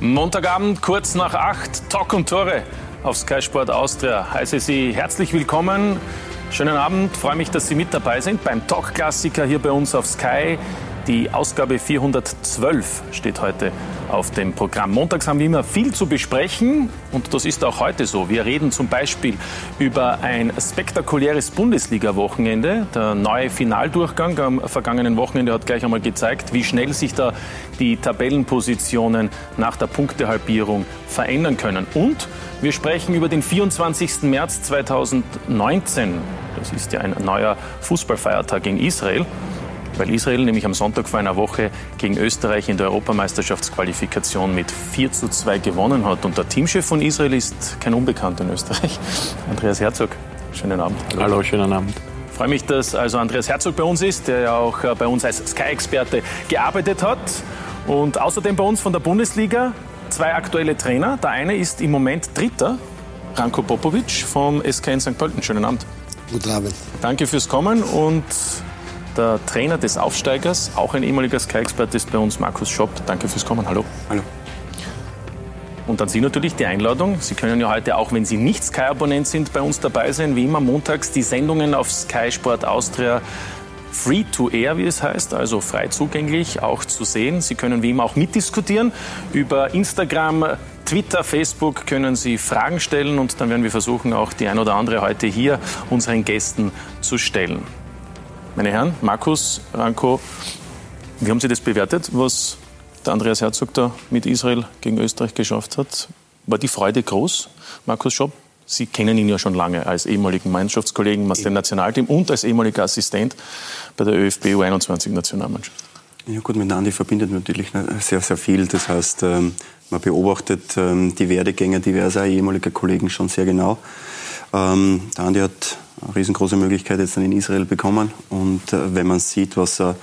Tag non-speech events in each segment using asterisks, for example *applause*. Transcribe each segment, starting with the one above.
Montagabend, kurz nach acht, Talk und Tore auf Sky Sport Austria. Heiße Sie herzlich willkommen. Schönen Abend, freue mich, dass Sie mit dabei sind beim Talk-Klassiker hier bei uns auf Sky. Die Ausgabe 412 steht heute auf dem Programm. Montags haben wir immer viel zu besprechen und das ist auch heute so. Wir reden zum Beispiel über ein spektakuläres Bundesliga-Wochenende. Der neue Finaldurchgang am vergangenen Wochenende hat gleich einmal gezeigt, wie schnell sich da die Tabellenpositionen nach der Punktehalbierung verändern können. Und wir sprechen über den 24. März 2019. Das ist ja ein neuer Fußballfeiertag in Israel weil Israel nämlich am Sonntag vor einer Woche gegen Österreich in der Europameisterschaftsqualifikation mit 4 zu 2 gewonnen hat. Und der Teamchef von Israel ist kein Unbekannter in Österreich, *laughs* Andreas Herzog. Schönen Abend. Hallo, Hallo schönen Abend. Ich freue mich, dass also Andreas Herzog bei uns ist, der ja auch äh, bei uns als Sky-Experte gearbeitet hat. Und außerdem bei uns von der Bundesliga zwei aktuelle Trainer. Der eine ist im Moment Dritter, Ranko Popovic vom SK in St. Pölten. Schönen Abend. Guten Abend. Danke fürs Kommen und der Trainer des Aufsteigers, auch ein ehemaliger Sky-Experte, ist bei uns Markus Schopp. Danke fürs Kommen. Hallo. Hallo. Und an Sie natürlich die Einladung. Sie können ja heute, auch wenn Sie nicht Sky-Abonnent sind, bei uns dabei sein. Wie immer montags die Sendungen auf Sky Sport Austria Free to Air, wie es heißt, also frei zugänglich, auch zu sehen. Sie können wie immer auch mitdiskutieren. Über Instagram, Twitter, Facebook können Sie Fragen stellen und dann werden wir versuchen, auch die ein oder andere heute hier unseren Gästen zu stellen. Meine Herren, Markus, Ranko, wie haben Sie das bewertet, was der Andreas Herzog da mit Israel gegen Österreich geschafft hat? War die Freude groß? Markus Schopp, Sie kennen ihn ja schon lange als ehemaligen Mannschaftskollegen aus dem Nationalteam und als ehemaliger Assistent bei der ÖFB U21-Nationalmannschaft. Ja gut, mit Andi verbindet natürlich sehr, sehr viel. Das heißt, ähm, man beobachtet ähm, die Werdegänge diverser ehemaliger Kollegen schon sehr genau. Ähm, der Andi hat riesengroße Möglichkeit jetzt dann in Israel bekommen. Und äh, wenn man sieht, was er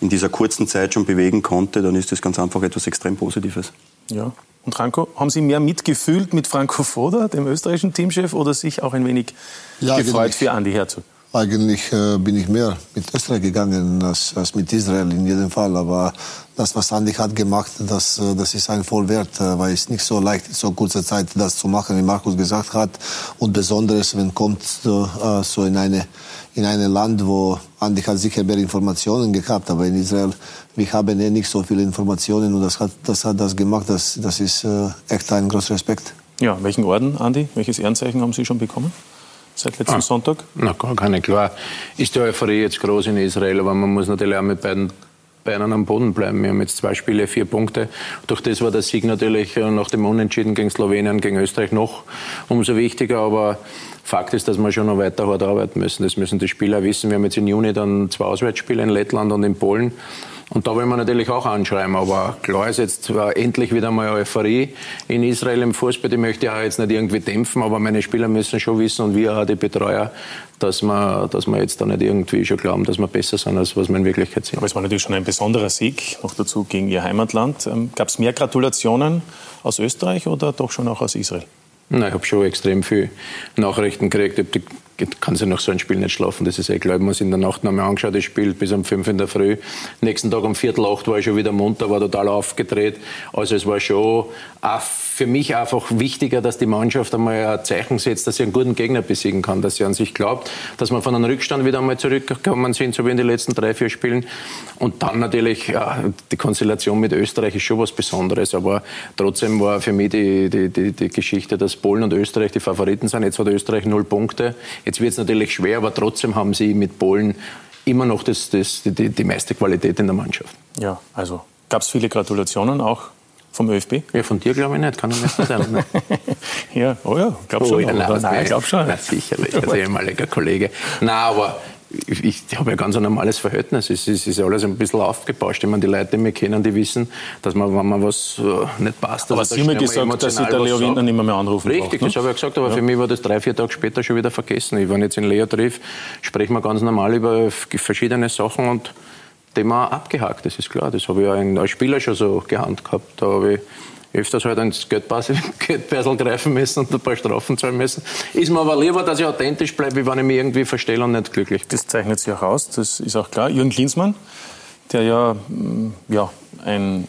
in dieser kurzen Zeit schon bewegen konnte, dann ist das ganz einfach etwas extrem Positives. Ja. Und Franco, haben Sie mehr mitgefühlt mit Franco Foda, dem österreichischen Teamchef, oder sich auch ein wenig ja, gefreut für Andi Herzog? Eigentlich äh, bin ich mehr mit Österreich gegangen als, als, mit Israel in jedem Fall. Aber das, was Andi hat gemacht, das, äh, das ist ein Vollwert, äh, weil es nicht so leicht in so kurzer Zeit das zu machen, wie Markus gesagt hat. Und besonders, wenn kommt so in eine in ein Land, wo Andi hat sicher mehr Informationen gehabt, aber in Israel, wir haben eh nicht so viele Informationen und das hat das, hat das gemacht. Das, das ist echt ein großer Respekt. Ja, welchen Orden, Andi? Welches Ehrenzeichen haben Sie schon bekommen? Seit letztem ah, Sonntag? Na, gar keine, klar. Ist die Euphorie jetzt groß in Israel, aber man muss natürlich auch mit beiden Beinen am Boden bleiben. Wir haben jetzt zwei Spiele, vier Punkte. Durch das war der Sieg natürlich äh, nach dem Unentschieden gegen Slowenien, gegen Österreich noch umso wichtiger. Aber Fakt ist, dass wir schon noch weiter hart arbeiten müssen. Das müssen die Spieler wissen. Wir haben jetzt im Juni dann zwei Auswärtsspiele in Lettland und in Polen. Und da wollen wir natürlich auch anschreiben. Aber klar ist jetzt endlich wieder mal Euphorie in Israel im Fußball. Die möchte ich auch jetzt nicht irgendwie dämpfen, aber meine Spieler müssen schon wissen und wir auch die Betreuer, dass wir, dass wir jetzt da nicht irgendwie schon glauben, dass wir besser sind, als was wir in Wirklichkeit sind. Aber es war natürlich schon ein besonderer Sieg, noch dazu gegen Ihr Heimatland. Ähm, Gab es mehr Gratulationen aus Österreich oder doch schon auch aus Israel? Nein, ich habe schon extrem viele Nachrichten gekriegt. Ich kann sich nach so einem Spiel nicht schlafen, das ist eh klar. Ich mir in der Nacht noch mal angeschaut, das Spiel bis um fünf in der Früh. Nächsten Tag um Viertel acht war ich schon wieder munter, war total aufgedreht. Also es war schon auch für mich einfach wichtiger, dass die Mannschaft einmal ein Zeichen setzt, dass sie einen guten Gegner besiegen kann, dass sie an sich glaubt, dass man von einem Rückstand wieder einmal zurückgekommen sind, so wie in den letzten drei, vier Spielen. Und dann natürlich, ja, die Konstellation mit Österreich ist schon was Besonderes, aber trotzdem war für mich die, die, die, die Geschichte, dass Polen und Österreich die Favoriten sind. Jetzt hat Österreich null Punkte. Jetzt wird es natürlich schwer, aber trotzdem haben sie mit Polen immer noch das, das, die, die meiste Qualität in der Mannschaft. Ja, also gab es viele Gratulationen auch vom ÖFB? Ja, von dir glaube ich nicht, kann ich nicht sein. Ne? *laughs* ja, oh ja, glaub schon. Oh, ja, nein, nein, glaub schon. Na, sicherlich, als ehemaliger Kollege. Na, aber ich, ich habe ja ganz ein normales Verhältnis. Es ist, ist alles ein bisschen aufgebauscht. Ich meine, die Leute, die mich kennen, die wissen, dass man, wenn man was äh, nicht passt... Aber Sie haben mir gesagt, dass Sie der Leo Windner nicht mehr anrufen Richtig, braucht, ne? das habe ich gesagt, aber ja. für mich war das drei, vier Tage später schon wieder vergessen. Ich, wenn ich jetzt in Leo triff, sprechen wir ganz normal über verschiedene Sachen und Thema abgehakt, das ist klar. Das habe ich ja als Spieler schon so gehandhabt. Da habe ich öfters halt ins Geldbörsel *laughs* greifen müssen und ein paar Strafen zahlen müssen. Ist mir aber lieber, dass ich authentisch bleibe, wie wenn ich mich irgendwie verstelle und nicht glücklich bin. Das zeichnet sich auch aus, das ist auch klar. Jürgen Klinsmann, der ja, mm, ja ein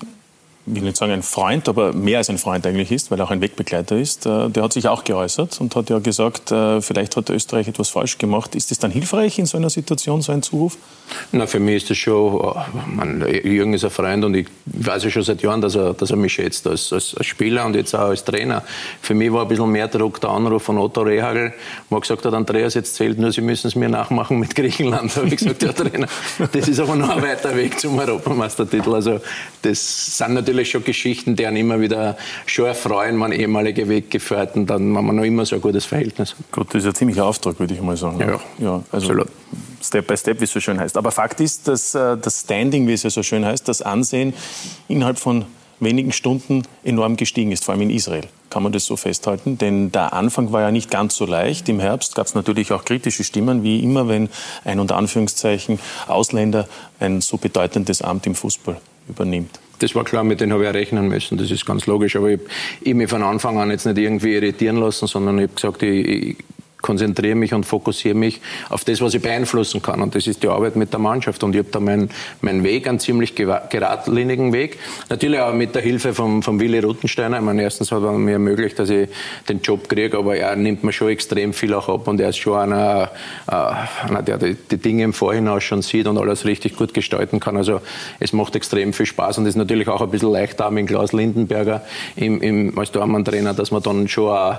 will nicht sagen ein Freund, aber mehr als ein Freund eigentlich ist, weil er auch ein Wegbegleiter ist, äh, der hat sich auch geäußert und hat ja gesagt, äh, vielleicht hat Österreich etwas falsch gemacht. Ist es dann hilfreich in so einer Situation, so ein Zuruf? Na, für mich ist das schon, man, Jürgen ist ein Freund und ich weiß ja schon seit Jahren, dass er, dass er mich schätzt als, als, Spieler und jetzt auch als Trainer. Für mich war ein bisschen mehr Druck der Anruf von Otto Rehagel, wo er gesagt hat, Andreas, jetzt zählt nur, Sie müssen es mir nachmachen mit Griechenland. Da habe ich gesagt, ja Trainer, das ist aber noch ein weiter Weg zum Europameistertitel. Also das sind natürlich natürlich schon Geschichten, die einen immer wieder schon erfreuen, man ehemalige Weggefährten, dann haben wir noch immer so ein gutes Verhältnis. Gut, das ist ein ziemlicher Auftrag, würde ich mal sagen. Ja, ja also absolut. Step by Step, wie es so schön heißt. Aber Fakt ist, dass äh, das Standing, wie es ja so schön heißt, das Ansehen innerhalb von wenigen Stunden enorm gestiegen ist, vor allem in Israel. Kann man das so festhalten? Denn der Anfang war ja nicht ganz so leicht. Im Herbst gab es natürlich auch kritische Stimmen, wie immer, wenn ein unter Anführungszeichen Ausländer ein so bedeutendes Amt im Fußball übernimmt das war klar, mit denen habe ich rechnen müssen, das ist ganz logisch. Aber ich habe mich von Anfang an jetzt nicht irgendwie irritieren lassen, sondern ich habe gesagt, ich, ich konzentriere mich und fokussiere mich auf das, was ich beeinflussen kann. Und das ist die Arbeit mit der Mannschaft. Und ich habe da meinen mein Weg, einen ziemlich geradlinigen Weg. Natürlich auch mit der Hilfe von, von Willi Ruttensteiner. Ich meine, erstens hat er mir ermöglicht, dass ich den Job kriege, aber er nimmt mir schon extrem viel auch ab. Und er ist schon einer, äh, einer der die, die Dinge im Vorhinein schon sieht und alles richtig gut gestalten kann. Also es macht extrem viel Spaß und ist natürlich auch ein bisschen leichter mit Klaus Lindenberger im, im, als Dormann-Trainer, dass man dann schon auch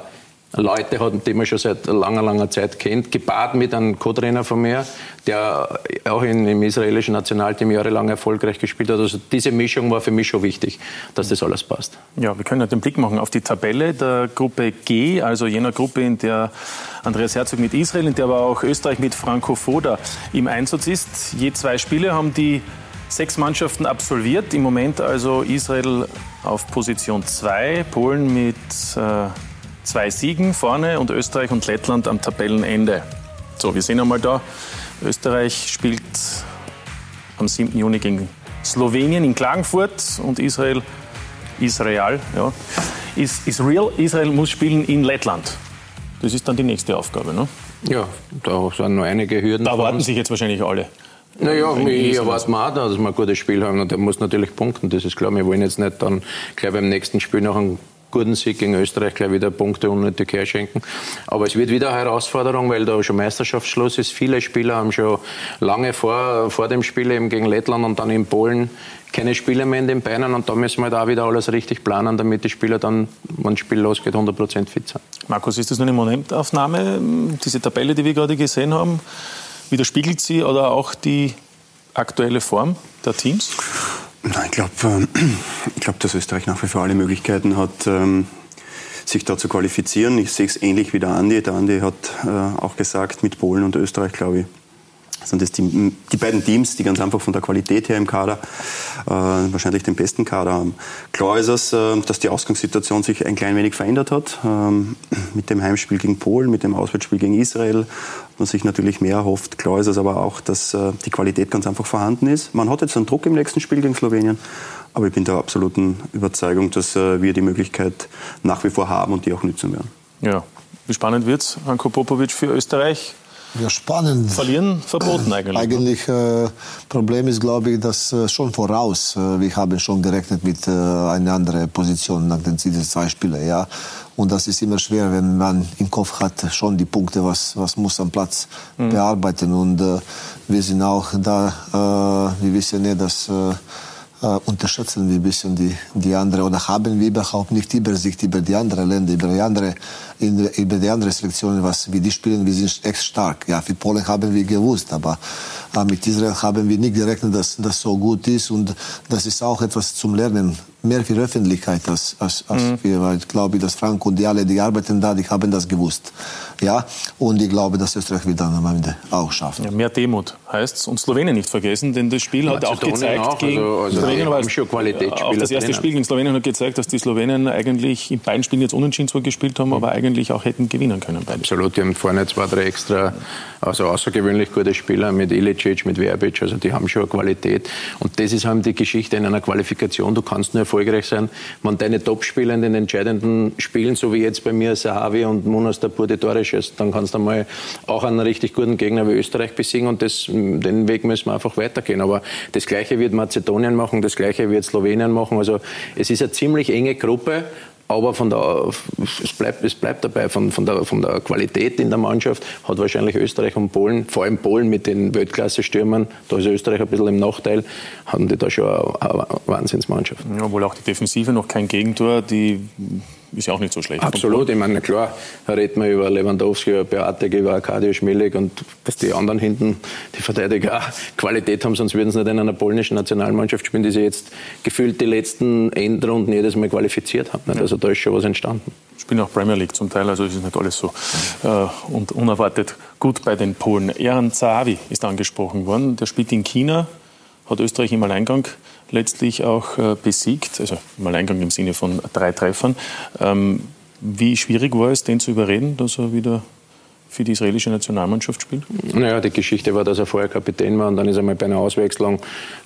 Leute hat, die man schon seit langer, langer Zeit kennt, gepaart mit einem Co-Trainer von mir, der auch in, im israelischen Nationalteam jahrelang erfolgreich gespielt hat. Also diese Mischung war für mich schon wichtig, dass das alles passt. Ja, wir können ja den Blick machen auf die Tabelle der Gruppe G, also jener Gruppe, in der Andreas Herzog mit Israel, in der aber auch Österreich mit Franco Foda im Einsatz ist. Je zwei Spiele haben die sechs Mannschaften absolviert. Im Moment also Israel auf Position 2, Polen mit äh, zwei Siegen vorne und Österreich und Lettland am Tabellenende. So, wir sehen einmal da, Österreich spielt am 7. Juni gegen Slowenien in Klagenfurt und Israel, Israel, ja, ist, ist real. Israel muss spielen in Lettland. Das ist dann die nächste Aufgabe, ne? Ja, da sind noch einige Hürden. Da warten sich jetzt wahrscheinlich alle. Naja, ich erwarte mir auch, dass wir ein gutes Spiel haben. Und der muss natürlich punkten, das ist klar. Wir wollen jetzt nicht dann gleich beim nächsten Spiel noch einen guten Sieg gegen Österreich gleich wieder Punkte unnötig herschenken. Aber es wird wieder eine Herausforderung, weil da schon Meisterschaftsschluss ist. Viele Spieler haben schon lange vor, vor dem Spiel eben gegen Lettland und dann in Polen keine Spiele mehr in den Beinen und da müssen wir da wieder alles richtig planen, damit die Spieler dann, wenn das Spiel losgeht, 100% fit sind. Markus, ist das nur eine Momentaufnahme, diese Tabelle, die wir gerade gesehen haben? Widerspiegelt sie oder auch die aktuelle Form der Teams? Nein, ich glaube, ähm, *clears throat* ich glaub, dass Österreich nach wie vor alle Möglichkeiten hat, ähm, sich da zu qualifizieren. Ich sehe es ähnlich wie der Andi. Der Andi hat äh, auch gesagt, mit Polen und Österreich, glaube ich, sind das die, die beiden Teams, die ganz einfach von der Qualität her im Kader äh, wahrscheinlich den besten Kader haben. Klar ist es, äh, dass die Ausgangssituation sich ein klein wenig verändert hat. Ähm, mit dem Heimspiel gegen Polen, mit dem Auswärtsspiel gegen Israel man sich natürlich mehr erhofft. Klar ist es aber auch, dass äh, die Qualität ganz einfach vorhanden ist. Man hat jetzt einen Druck im nächsten Spiel gegen Slowenien, aber ich bin der absoluten Überzeugung, dass äh, wir die Möglichkeit nach wie vor haben und die auch nützen werden. Ja, wie spannend wird es, Anko Popovic, für Österreich? Ja, spannend. Verlieren verboten *clears throat* eigentlich. Eigentlich äh, Problem ist, glaube ich, dass äh, schon voraus, äh, wir haben schon gerechnet mit äh, einer anderen Position nach den zwei Spielen, ja. Und das ist immer schwer, wenn man im Kopf hat schon die Punkte, was was muss am Platz mhm. bearbeiten. Und äh, wir sind auch da, äh, wir wissen ja, dass äh, äh, unterschätzen wir ein bisschen die, die andere oder haben wir überhaupt nicht Übersicht über die anderen Länder, über die andere, über die andere Selektionen, was wir die spielen. Wir sind echt stark. Ja, für Polen haben wir gewusst, aber äh, mit Israel haben wir nicht gerechnet, dass das so gut ist und das ist auch etwas zum Lernen mehr für Öffentlichkeit als, als, als mhm. wir, weil ich glaube, dass Frank und die alle, die arbeiten da, die haben das gewusst. Ja, und ich glaube, dass Österreich wird dann am Ende auch schaffen. Ja, mehr Demut heißt es. Und Slowenien nicht vergessen, denn das Spiel hat auch gezeigt, auch, gegen also, also Slowenien war schon Qualitätsspieler auch das erste. Spiel gegen Slowenien hat gezeigt, dass die Slowenen eigentlich in beiden Spielen jetzt unentschieden zwar gespielt haben, mhm. aber eigentlich auch hätten gewinnen können. Beide. Absolut, die haben vorne zwei, drei extra, also außergewöhnlich gute Spieler mit Ilicic, mit Verbic, also die haben schon eine Qualität. Und das ist halt die Geschichte in einer Qualifikation, du kannst nur erfolgreich sein. Wenn deine Topspieler in den entscheidenden Spielen, so wie jetzt bei mir Sahavi und Munas Tapur die Tore schießt, dann kannst du mal auch einen richtig guten Gegner wie Österreich besiegen und das, den Weg müssen wir einfach weitergehen. Aber das Gleiche wird Mazedonien machen, das Gleiche wird Slowenien machen. Also es ist eine ziemlich enge Gruppe aber von der, es, bleibt, es bleibt dabei, von, von, der, von der Qualität in der Mannschaft hat wahrscheinlich Österreich und Polen, vor allem Polen mit den Weltklasse-Stürmern, da ist Österreich ein bisschen im Nachteil, haben die da schon eine, eine Wahnsinnsmannschaft. Ja, obwohl auch die Defensive noch kein Gegentor, die ist ja auch nicht so schlecht. Absolut, ich meine, klar, da redet man über Lewandowski, über Beatek, über Arkadio Schmelik und dass die anderen hinten, die Verteidiger, auch *laughs* Qualität haben, sonst würden sie nicht in einer polnischen Nationalmannschaft spielen, die sie jetzt gefühlt die letzten Endrunden jedes Mal qualifiziert haben. Also da ist schon was entstanden. Spielen auch Premier League zum Teil, also ist es nicht alles so äh, und unerwartet gut bei den Polen. Eran Zahavi ist angesprochen worden, der spielt in China, hat Österreich im Alleingang letztlich auch äh, besiegt, also im Alleingang im Sinne von drei Treffern. Ähm, wie schwierig war es, den zu überreden, dass er wieder für die israelische Nationalmannschaft spielt? Naja, die Geschichte war, dass er vorher Kapitän war und dann ist er mal bei einer Auswechslung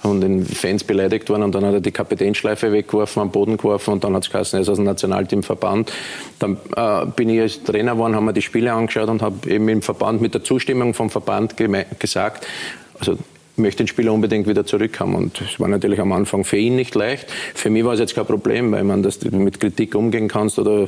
und den Fans beleidigt worden und dann hat er die Kapitänschleife weggeworfen, am Boden geworfen und dann hat es geheißen, er ist aus dem Nationalteam verbannt. Dann äh, bin ich als Trainer geworden, haben wir die Spiele angeschaut und habe eben im Verband mit der Zustimmung vom Verband gesagt, also möchte den Spieler unbedingt wieder zurückhaben. Und es war natürlich am Anfang für ihn nicht leicht. Für mich war es jetzt kein Problem, weil man das mit Kritik umgehen kannst oder äh,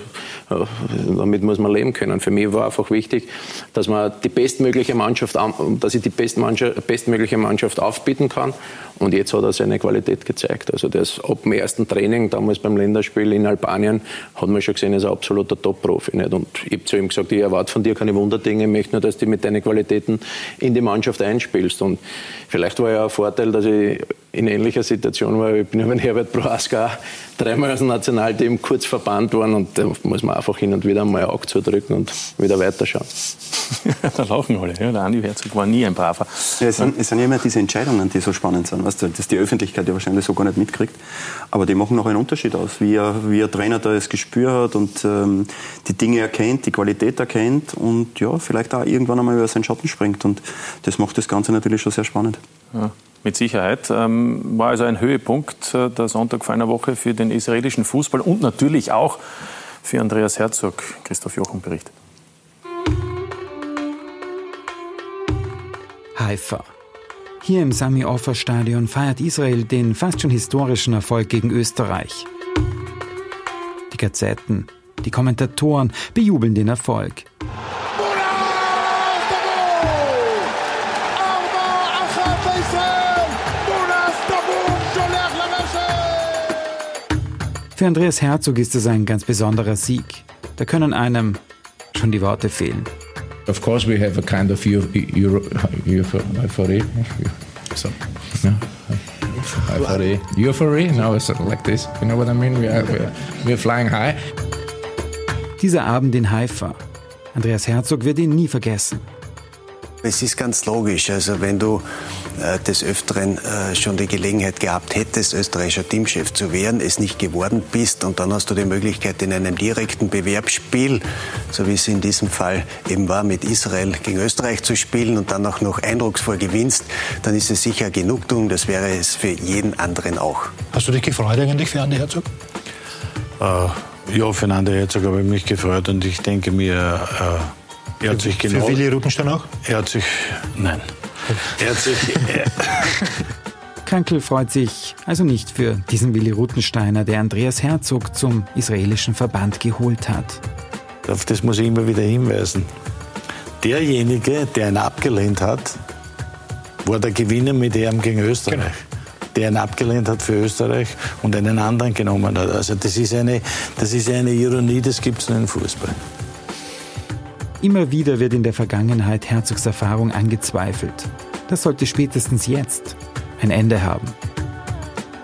damit muss man leben können. Für mich war einfach wichtig, dass man die bestmögliche Mannschaft, dass ich die bestmögliche Mannschaft aufbieten kann. Und jetzt hat er seine Qualität gezeigt. Also das ab dem ersten Training, damals beim Länderspiel in Albanien, hat man schon gesehen, er ist ein absoluter Top-Profi. Und ich habe zu ihm gesagt, ich erwarte von dir keine Wunderdinge, ich möchte nur, dass du mit deinen Qualitäten in die Mannschaft einspielst. Und Vielleicht war ja ein Vorteil, dass ich in ähnlicher Situation war. Ich bin ja mit Herbert Prohaska dreimal aus dem Nationalteam kurz verbannt worden und da muss man einfach hin und wieder mal ein Auge zudrücken und wieder weiterschauen. *laughs* da laufen alle. Ja, der Andi Herzog war nie ein braver. Ja, es, sind, es sind ja immer diese Entscheidungen, die so spannend sind, weißt du, dass die Öffentlichkeit ja wahrscheinlich so gar nicht mitkriegt. Aber die machen noch einen Unterschied aus, wie, er, wie ein Trainer da das Gespür hat und ähm, die Dinge erkennt, die Qualität erkennt und ja, vielleicht auch irgendwann einmal über seinen Schatten springt. Und das macht das Ganze natürlich schon sehr spannend. Ja. Mit Sicherheit. Ähm, war also ein Höhepunkt äh, der Sonntag vor einer Woche für den israelischen Fußball und natürlich auch für Andreas Herzog. Christoph Jochum berichtet. Haifa. Hier im Sami Offer Stadion feiert Israel den fast schon historischen Erfolg gegen Österreich. Die Gazetten, die Kommentatoren bejubeln den Erfolg. 'Für Andreas Herzog ist es ein ganz besonderer Sieg. Da können einem schon die Worte fehlen. Of course we have a kind of euphoria. So, yeah. Euphoria. Euphoria? No, it's like this. You know what I mean? We are, we are flying high. Dieser Abend in Haifa. Andreas Herzog wird ihn nie vergessen. Es ist ganz logisch. Also wenn du des Öfteren äh, schon die Gelegenheit gehabt hättest, österreichischer Teamchef zu werden, es nicht geworden bist und dann hast du die Möglichkeit in einem direkten Bewerbsspiel, so wie es in diesem Fall eben war, mit Israel gegen Österreich zu spielen und dann auch noch eindrucksvoll gewinnst, dann ist es sicher Genugtuung. Das wäre es für jeden anderen auch. Hast du dich gefreut eigentlich für Andi Herzog? Äh, ja, für Andi Herzog habe ich mich gefreut und ich denke mir, äh, er hat sich genau. Für Willi Rutenstein auch? Er hat sich. Nein. Er hat sich. Krankel freut sich also nicht für diesen Willi Rutensteiner, der Andreas Herzog zum israelischen Verband geholt hat. Auf das muss ich immer wieder hinweisen. Derjenige, der ihn abgelehnt hat, war der Gewinner mit ihm gegen Österreich. Genau der ihn abgelehnt hat für Österreich und einen anderen genommen hat. Also das ist eine, das ist eine Ironie, das gibt es nur im Fußball. Immer wieder wird in der Vergangenheit Herzogs Erfahrung angezweifelt. Das sollte spätestens jetzt ein Ende haben.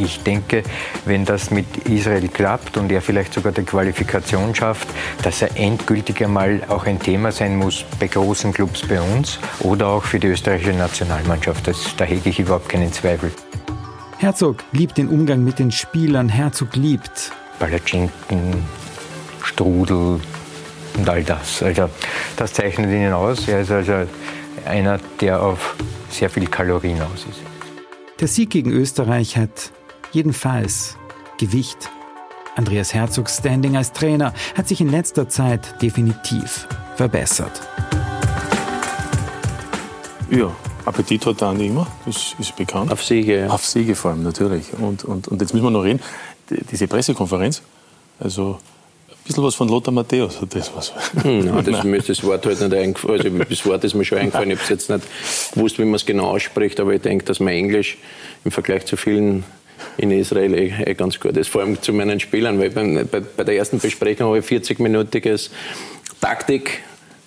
Ich denke, wenn das mit Israel klappt und er vielleicht sogar die Qualifikation schafft, dass er endgültig einmal auch ein Thema sein muss bei großen Clubs bei uns oder auch für die österreichische Nationalmannschaft. Das, da hege ich überhaupt keinen Zweifel. Herzog liebt den Umgang mit den Spielern. Herzog liebt Palatschinken, Strudel, und all das. Also das zeichnet ihn aus. Er ist also einer, der auf sehr viel Kalorien aus ist. Der Sieg gegen Österreich hat jedenfalls Gewicht. Andreas Herzogs Standing als Trainer hat sich in letzter Zeit definitiv verbessert. Ja, Appetit hat der Andi immer, das ist bekannt. Auf Siege. Ja. Auf Siege vor allem, natürlich. Und, und, und jetzt müssen wir noch reden, diese Pressekonferenz, also bisschen was von Lothar Matthäus hat das was. Hm, *laughs* nein, das, mir ist das Wort halt nicht eingefallen. Also das Wort ist mir schon eingefallen. Ich habe jetzt nicht gewusst, wie man es genau ausspricht, aber ich denke, dass mein Englisch im Vergleich zu vielen in Israel eh, eh ganz gut ist. Vor allem zu meinen Spielern, weil bei, bei, bei der ersten Besprechung habe ich 40-minütiges Taktik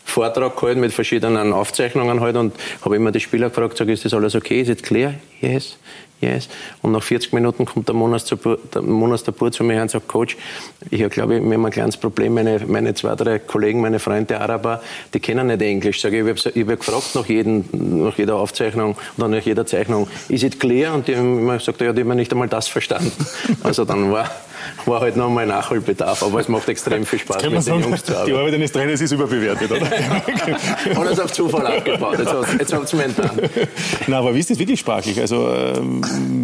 Vortrag gehalten mit verschiedenen Aufzeichnungen halt und habe immer die Spieler gefragt, sag, ist das alles okay, ist it clear? Yes, yes. Und nach 40 Minuten kommt der Monas, der Monas zu mir und sagt, Coach, ich habe, glaube ich, wir haben ein kleines Problem, meine, meine zwei, drei Kollegen, meine Freunde Araber, die kennen nicht Englisch. Sag ich, ich habe hab gefragt nach, jeden, nach jeder Aufzeichnung oder nach jeder Zeichnung, ist it clear? Und die haben immer gesagt, ja, die haben nicht einmal das verstanden. *laughs* Also dann war war halt noch mal Nachholbedarf, aber es macht extrem viel Spaß mit sagen, den Jungs zu arbeiten. Die Arbeit eines Trainers ist überbewertet, oder? *laughs* Alles auf Zufall aufgebaut, jetzt, habt ihr mir. Na, aber wie ist das wirklich sprachlich? Also, ähm,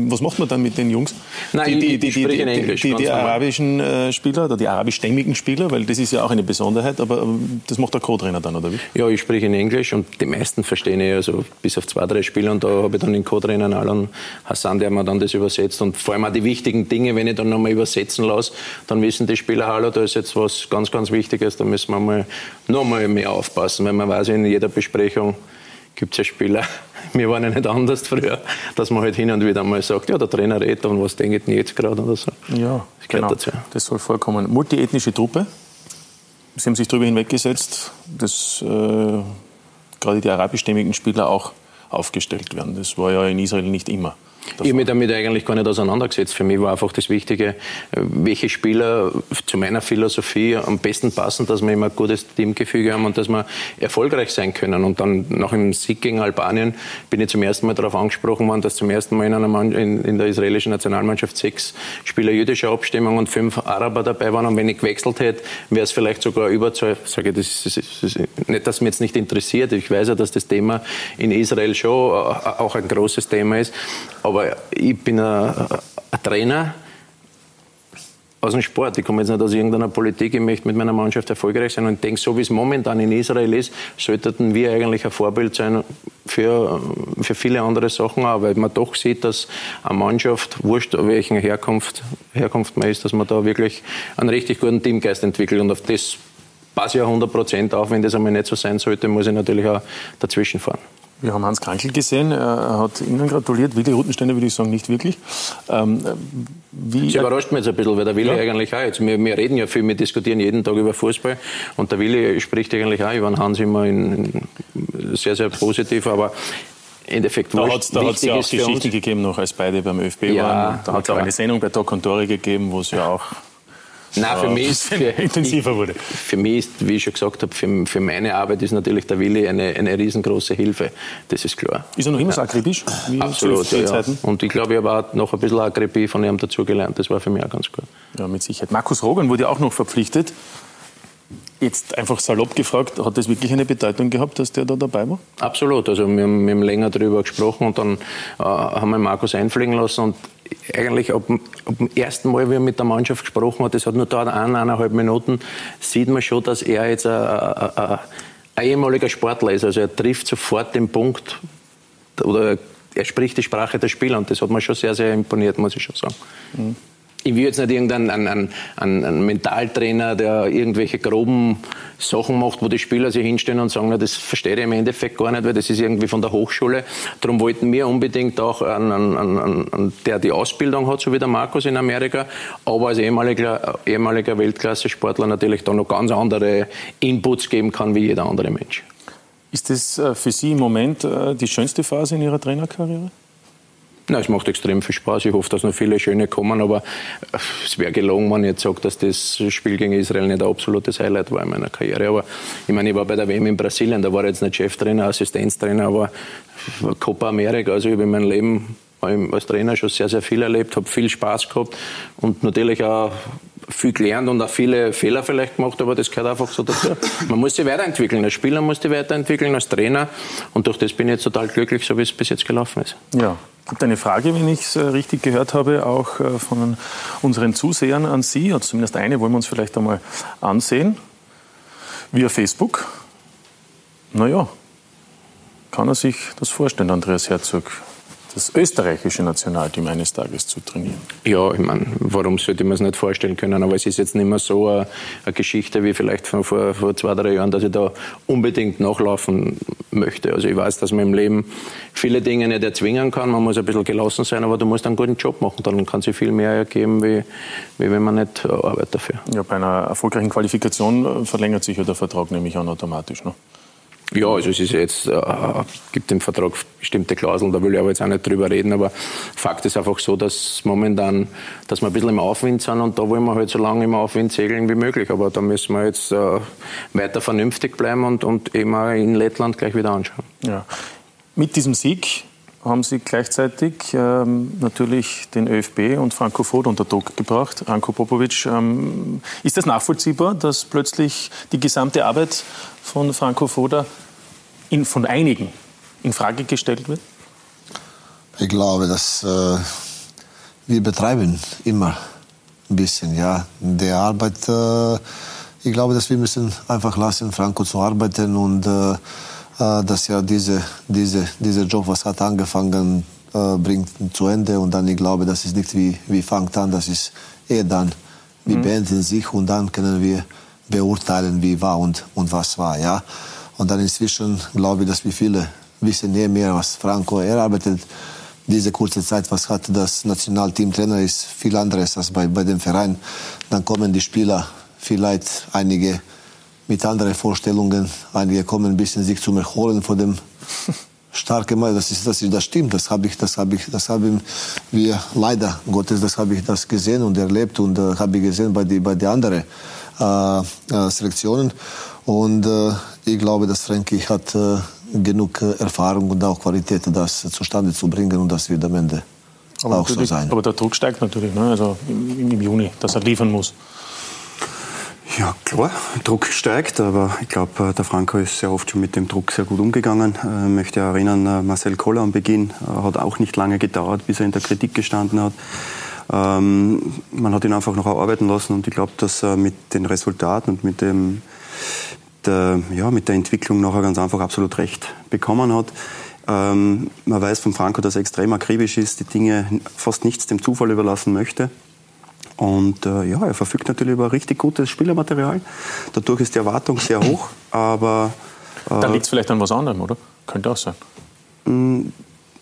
was macht man dann mit den Jungs? Nein, die, die, die, spreche die, in Englisch. Die, die, arabischen äh, Spieler oder die arabischstämmigen Spieler, weil das ist ja auch eine Besonderheit, aber ähm, das macht der Co-Trainer dann, oder wie? Ja, ich spreche in Englisch und die meisten verstehen ich, also bis auf zwei, drei Spieler und da habe ich dann den Co-Trainer Alan Hassan, der mir dann das übersetzt und vor allem auch die wichtigen Dinge, wenn ich dann nochmal übersetzen lasse, dann wissen die Spieler, hallo, da ist jetzt was ganz, ganz Wichtiges, da müssen wir mal noch mal mehr aufpassen, weil man weiß, in jeder Besprechung gibt es ja Spieler, *laughs* wir waren ja nicht anders früher, dass man halt hin und wieder mal sagt, ja, der Trainer redet und was denkt denn jetzt gerade oder so. Ja, Das genau. dazu. Das soll vorkommen. Multiethnische Truppe. Sie haben sich darüber hinweggesetzt, dass äh, gerade die arabischstämmigen Spieler auch aufgestellt werden. Das war ja in Israel nicht immer. Ich habe mich damit eigentlich gar nicht auseinandergesetzt. Für mich war einfach das Wichtige, äh, welche Spieler zu meiner Philosophie am besten passen, dass wir immer ein gutes Teamgefüge haben und dass wir erfolgreich sein können. Und dann nach dem Sieg gegen Albanien bin ich zum ersten Mal darauf angesprochen worden, dass zum ersten Mal in, einer Mann, in, in der israelischen Nationalmannschaft sechs Spieler jüdischer Abstimmung und fünf Araber dabei waren. Und wenn ich gewechselt hätte, wäre es vielleicht sogar Überzahl. Sage ich, das ist, das ist nicht, dass mich jetzt nicht interessiert. Ich weiß ja, dass das Thema in Israel schon äh, auch ein großes Thema ist. Aber ich bin ein, ein Trainer aus dem Sport. Ich komme jetzt nicht aus irgendeiner Politik. Ich möchte mit meiner Mannschaft erfolgreich sein. Und denke, so wie es momentan in Israel ist, sollten wir eigentlich ein Vorbild sein für, für viele andere Sachen auch. Weil man doch sieht, dass eine Mannschaft, wurscht welchen Herkunft, Herkunft man ist, dass man da wirklich einen richtig guten Teamgeist entwickelt. Und auf das passe ich ja 100 Prozent auf. Wenn das einmal nicht so sein sollte, muss ich natürlich auch dazwischen fahren. Wir haben Hans Krankel gesehen, er hat Ihnen gratuliert. Willi Rutensteiner würde ich sagen, nicht wirklich. Ähm, Das überrascht mich jetzt ein bisschen, weil der Willi Ja. eigentlich auch jetzt, wir, wir reden ja viel, wir diskutieren jeden Tag über Fußball und der Willi spricht eigentlich auch über den Hans immer in, in sehr, sehr positiv, aber im Endeffekt Da hat es ja auch Geschichte gegeben, noch als beide beim ÖFB Ja, waren. Da hat es auch eine Sendung bei Talk und Tore gegeben, wo es ja auch Nein, für mich *laughs* ist, für, intensiver wurde. für mich ist, wie ich schon gesagt habe, für, für meine Arbeit ist natürlich der Willi eine, eine riesengroße Hilfe. Das ist klar. Ist er noch immer so akribisch? Wie Absolut, ja, ja. Zeiten? Und ich glaube, ich habe auch noch ein bisschen Akribie von ihm dazugelernt. Das war für mich auch ganz gut. Ja, mit Sicherheit. Markus Rogan wurde ja auch noch verpflichtet. Jetzt einfach salopp gefragt, hat das wirklich eine Bedeutung gehabt, dass der da dabei war? Absolut. Also wir haben, wir haben länger darüber gesprochen und dann äh, haben wir Markus einfliegen lassen und eigentlich ab, ab dem ersten Mal, wie er mit der Mannschaft gesprochen hat, das hat nur dauert ein, eineinhalb Minuten, sieht man schon, dass er jetzt ein, ein, ein, ehemaliger Sportler ist. Also er trifft sofort den Punkt oder er spricht die Sprache der Spieler und das hat mir schon sehr, sehr imponiert, muss ich schon sagen. Ich will jetzt nicht irgendeinen einen, einen, einen, Mentaltrainer, der irgendwelche groben Sachen macht, wo die Spieler sich hinstellen und sagen, na, das verstehe ich im Endeffekt gar nicht, weil das ist irgendwie von der Hochschule. Darum wollten wir unbedingt auch einen, einen, einen, einen der die Ausbildung hat, so wie der Markus in Amerika, aber als ehemaliger, ehemaliger Weltklasse-Sportler natürlich da noch ganz andere Inputs geben kann wie jeder andere Mensch. Ist das äh, für Sie im Moment äh, die schönste Phase in Ihrer Trainerkarriere? Na, es macht extrem viel Spaß. Ich hoffe, dass noch viele schöne kommen, aber äh, es wäre gelogen, wenn ich jetzt sage, dass das Spiel gegen Israel nicht ein absolutes Highlight war in meiner Karriere. Aber ich meine, ich war bei der WM in Brasilien, da war ich jetzt nicht Cheftrainer, Assistenztrainer, aber Copa America. Also ich habe in meinem Leben als Trainer schon sehr, sehr viel erlebt, habe viel Spaß gehabt und natürlich auch viel gelernt und auch viele Fehler vielleicht gemacht, aber das gehört einfach so dazu. *laughs* Man muss sich weiterentwickeln. Als Spieler muss sich weiterentwickeln, als Trainer. Und durch das bin ich jetzt total glücklich, so wie es bis jetzt gelaufen ist. Ja. Gibt eine Frage, wenn ich es richtig gehört habe, auch äh, von unseren Zusehern an Sie, oder zumindest eine, wollen wir uns vielleicht einmal ansehen, via Facebook. Naja, kann er sich das vorstellen, Andreas Herzog, das österreichische Nationalteam eines Tages zu trainieren? Ja, ich meine, warum sollte man es nicht vorstellen können? Aber es ist jetzt nicht mehr so eine, eine Geschichte wie vielleicht von vor, vor, zwei, drei Jahren, dass ich da unbedingt nachlaufen möchte. Also ich weiß, dass man im Leben viele Dinge nicht erzwingen kann. Man muss ein bisschen gelassen sein, aber du musst einen guten Job machen. Dann kann sich viel mehr ergeben, wie, wie wenn man nicht arbeitet dafür. Ja, bei einer erfolgreichen Qualifikation verlängert sich ja der Vertrag nämlich auch automatisch. Ne? Ja, also es ist jetzt, äh, gibt im Vertrag bestimmte Klauseln, da will ich aber jetzt auch nicht drüber reden, aber Fakt ist einfach so, dass momentan, dass wir ein bisschen im Aufwind sind und da wollen wir halt so lange im Aufwind segeln wie möglich, aber da müssen wir jetzt äh, weiter vernünftig bleiben und, und eben auch in Lettland gleich wieder anschauen. Ja. Mit diesem Sieg haben Sie gleichzeitig ähm, natürlich den ÖFB und Franco Foda unter Druck gebracht. Ranko Popovic, ähm, ist das nachvollziehbar, dass plötzlich die gesamte Arbeit von Franco Foda in, von einigen in Frage gestellt wird? Ich glaube, dass äh, wir betreiben immer ein bisschen, ja, der Arbeit. Äh, ich glaube, dass wir müssen einfach lassen, Franco zu arbeiten und äh, äh, dass er diese, diese, dieser Job, was hat angefangen, äh, bringt zu Ende und dann ich glaube, das ist nicht wie, wie fängt an, das ist eher dann, wir mhm. beenden sich und dann können wir beurteilen, wie war und, und was war, ja. Und dann inzwischen glaube ich, dass wir viele wissen eher mehr, was Franco erarbeitet. Diese kurze Zeit, was hat das Nationalteam Trainer, ist viel anderes als bei, bei dem Verein. Dann kommen die Spieler, vielleicht einige mit anderen Vorstellungen. Einige kommen ein bisschen sich zum Erholen von dem *laughs* starken Mann. Das ist, das ist, das stimmt. Das habe ich, das habe ich, das haben wir leider Gottes, das habe ich das gesehen und erlebt und äh, habe ich gesehen bei die, bei den anderen äh, äh, Selektionen. Und äh, ich glaube, dass Frankie hat äh, genug äh, Erfahrung und auch Qualität, das zustande zu bringen und das wird am Ende aber auch so sein. Aber der Druck steigt natürlich, ne? also im, im Juni, dass er liefern muss. Ja, klar, Druck steigt, aber ich glaube, äh, der Franco ist sehr oft schon mit dem Druck sehr gut umgegangen. Ich äh, möchte erinnern, Marcel Koller am Beginn hat auch nicht lange gedauert, bis er in der Kritik gestanden hat. Ähm, man hat ihn einfach noch arbeiten lassen und ich glaube, dass er mit den Resultaten und mit, dem, der, ja, mit der Entwicklung nachher ganz einfach absolut recht bekommen hat. Ähm, man weiß von Franco, dass er extrem akribisch ist, die Dinge fast nichts dem Zufall überlassen möchte. Und äh, ja, er verfügt natürlich über richtig gutes Spielermaterial. Dadurch ist die Erwartung sehr hoch, aber... Äh, da liegt es vielleicht an was anderem, oder? Könnte auch sein.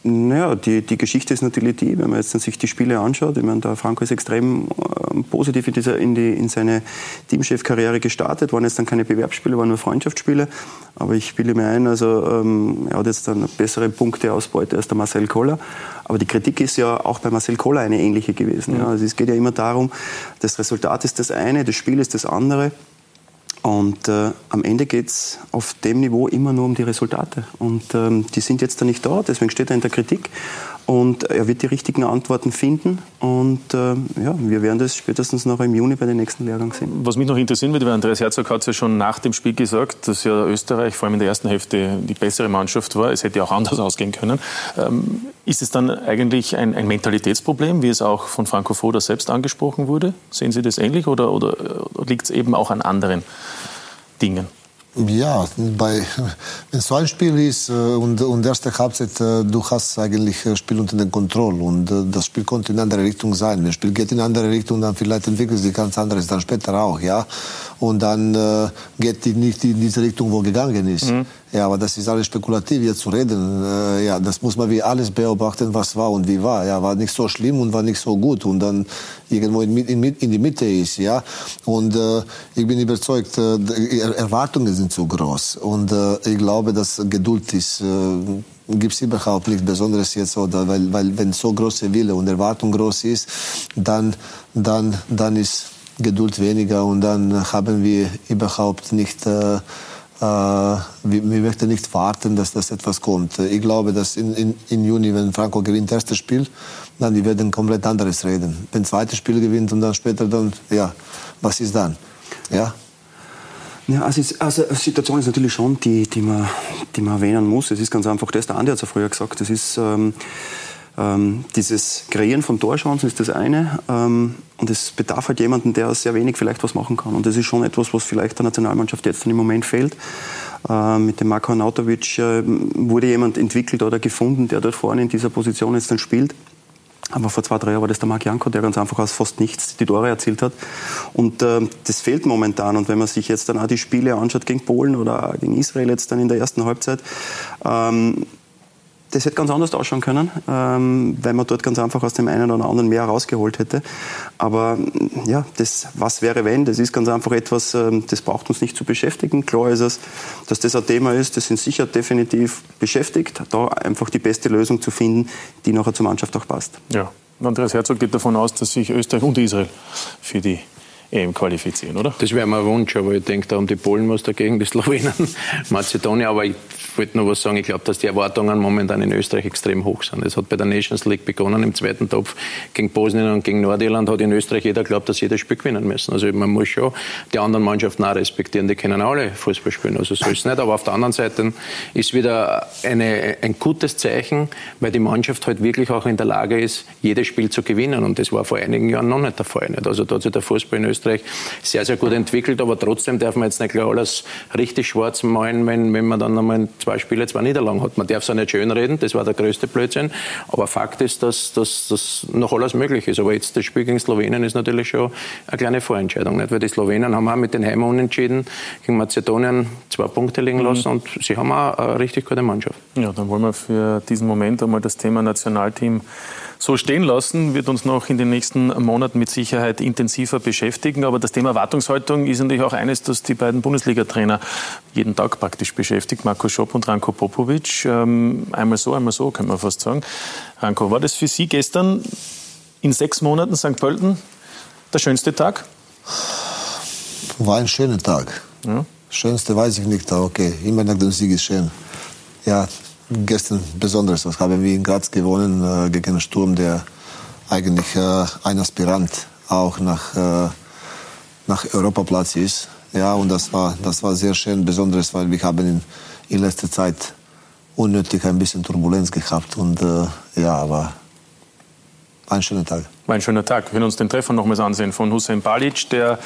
Naja, die, die Geschichte ist natürlich die, wenn man jetzt sich die Spiele anschaut. Ich meine, der Franco ist extrem äh, positiv in, dieser, in, die, in seine Teamchef-Karriere gestartet. Waren jetzt dann keine Bewerbsspiele, waren nur Freundschaftsspiele. Aber ich spiele mir ein, also ähm, er hat jetzt dann bessere Punkteausbeute als der Marcel Koller. Aber die Kritik ist ja auch bei Marcel Koller eine ähnliche gewesen. Ja. Also es geht ja immer darum, das Resultat ist das eine, das Spiel ist das andere. Und äh, am Ende geht es auf dem Niveau immer nur um die Resultate. Und ähm, die sind jetzt da nicht da, deswegen steht er in der Kritik. Und er wird die richtigen Antworten finden. Und äh, ja, wir werden das spätestens noch im Juni bei den nächsten Lehrgang sehen. Was mich noch interessieren würde, weil Andreas Herzog hat es ja schon nach dem Spiel gesagt, dass ja Österreich vor allem in der ersten Hälfte die bessere Mannschaft war. Es hätte auch anders ausgehen können. Ähm, ist es dann eigentlich ein, ein, Mentalitätsproblem, wie es auch von Franco Foda selbst angesprochen wurde? Sehen Sie das ähnlich oder, oder, oder liegt es eben auch an anderen Dingen? Ja, bei, wenn so ein Spiel ist äh, und, und erste Halbzeit, äh, du hast eigentlich das Spiel unter der Kontrolle und äh, das Spiel konnte in andere Richtung sein. Wenn das Spiel geht in eine andere Richtung, dann vielleicht entwickelt sich ganz anderes, dann später auch, ja. Und dann äh, geht die nicht in diese Richtung, wo gegangen ist. Mhm. Ja, aber das ist alles spekulativ, jetzt zu reden. Äh, ja, das muss man wie alles beobachten, was war und wie war. Ja, war nicht so schlimm und war nicht so gut und dann irgendwo in, in, in die Mitte ist. Ja, und äh, ich bin überzeugt, äh, Erwartungen sind zu groß und äh, ich glaube, dass Geduld ist. Äh, gibt es überhaupt nichts Besonderes jetzt, oder weil, weil wenn so große Wille und Erwartung groß ist, dann, dann, dann ist Geduld weniger und dann haben wir überhaupt nicht äh, wir, wir möchten nicht warten, dass das etwas kommt. Ich glaube, dass in, in, in Juni, wenn Franco gewinnt, erstes Spiel, dann die werden komplett anderes reden. Wenn zweites Spiel gewinnt und dann später dann, ja, was ist dann? Ja, ja, also, ist, also Situation ist natürlich schon die, die, man, die man erwähnen muss. Es ist ganz einfach das, der Andi hat es ja früher gesagt, das ist ähm, ähm, dieses Kreieren von Torchancen ist das eine ähm, und es bedarf halt jemanden, der sehr wenig vielleicht was machen kann. Und das ist schon etwas, was vielleicht der Nationalmannschaft jetzt im Moment fehlt. Äh, mit dem Marko Arnautovic äh, wurde jemand entwickelt oder gefunden, der dort vorne in dieser Position jetzt dann spielt. Aber vor zwei, drei Jahren war das der Marc Janko, der ganz einfach aus fast nichts die Tore erzielt hat. Und äh, das fehlt momentan. Und wenn man sich jetzt dann auch die Spiele anschaut gegen Polen oder gegen Israel jetzt dann in der ersten Halbzeit, ähm, das hätte ganz anders ausschauen können, ähm, weil man dort ganz einfach aus dem einen oder anderen mehr rausgeholt hätte. Aber ja, das Was wäre wenn, das ist ganz einfach etwas, ähm, das braucht uns nicht zu beschäftigen. Klar ist es, dass das ein Thema ist, das sind sicher definitiv beschäftigt, da einfach die beste Lösung zu finden, die nachher zur Mannschaft auch passt. Ja, Andreas Herzog geht davon aus, dass sich Österreich und Israel für die EM qualifizieren, oder? Das wäre mein Wunsch, aber ich denke, da haben die Polen was dagegen, die Slowenen, *laughs* Mazedonien. Aber ich wollte nur was sagen, ich glaube, dass die Erwartungen momentan in Österreich extrem hoch sind. Es hat bei der Nations League begonnen im zweiten Topf gegen Bosnien und gegen Nordirland hat in Österreich jeder glaubt, dass jedes Spiel gewinnen müssen. Also man muss schon die anderen Mannschaften auch respektieren, die können alle Fußball spielen. Also so ist es nicht. Aber auf der anderen Seite ist wieder eine, ein gutes Zeichen, weil die Mannschaft halt wirklich auch in der Lage ist, jedes Spiel zu gewinnen. Und das war vor einigen Jahren noch nicht der Fall. Nicht? Also da hat sich der Fußball in Österreich sehr, sehr gut entwickelt. Aber trotzdem darf man jetzt nicht gleich alles richtig schwarz malen, wenn, wenn man dann einmal zwei Spiele, zwei Niederlagen hat. Man darf es auch nicht schönreden, das war der größte Blödsinn. Aber Fakt ist, dass, dass, dass noch alles möglich ist. Aber jetzt das Spiel gegen Slowenien ist natürlich schon eine kleine Vorentscheidung. Nicht? Weil die Slowenen haben auch mit den Heimern unentschieden gegen Mazedonien zwei Punkte liegen mhm. lassen mhm. und sie haben auch eine richtig gute Mannschaft. Ja, dann wollen wir für diesen Moment einmal das Thema Nationalteam so stehen lassen, wird uns noch in den nächsten Monaten mit Sicherheit intensiver beschäftigen. Aber das Thema Erwartungshaltung ist natürlich auch eines, das die beiden Bundesliga-Trainer jeden Tag praktisch beschäftigt, Marco Schopp und Ranko Popovic. Ähm, einmal so, einmal so, kann man fast sagen. Ranko, war das für Sie gestern in sechs Monaten St. Pölten der schönste Tag? War ein schöner Tag. Ja. Schönste weiß ich nicht, aber okay, immer nach dem Sieg ist schön. Ja, gestern besonders. Das haben wir in Graz gewonnen äh, gegen einen Sturm, der eigentlich äh, ein Aspirant auch nach, äh, nach Europaplatz ist. Ja, und das war, das war sehr schön, besonders, weil wir haben in, in letzter Zeit unnötig ein bisschen Turbulenz gehabt. Und äh, ja, aber ein schöner Tag. Ein schöner Tag. Wir werden uns den Treffer nochmals ansehen von Hussein Balic, der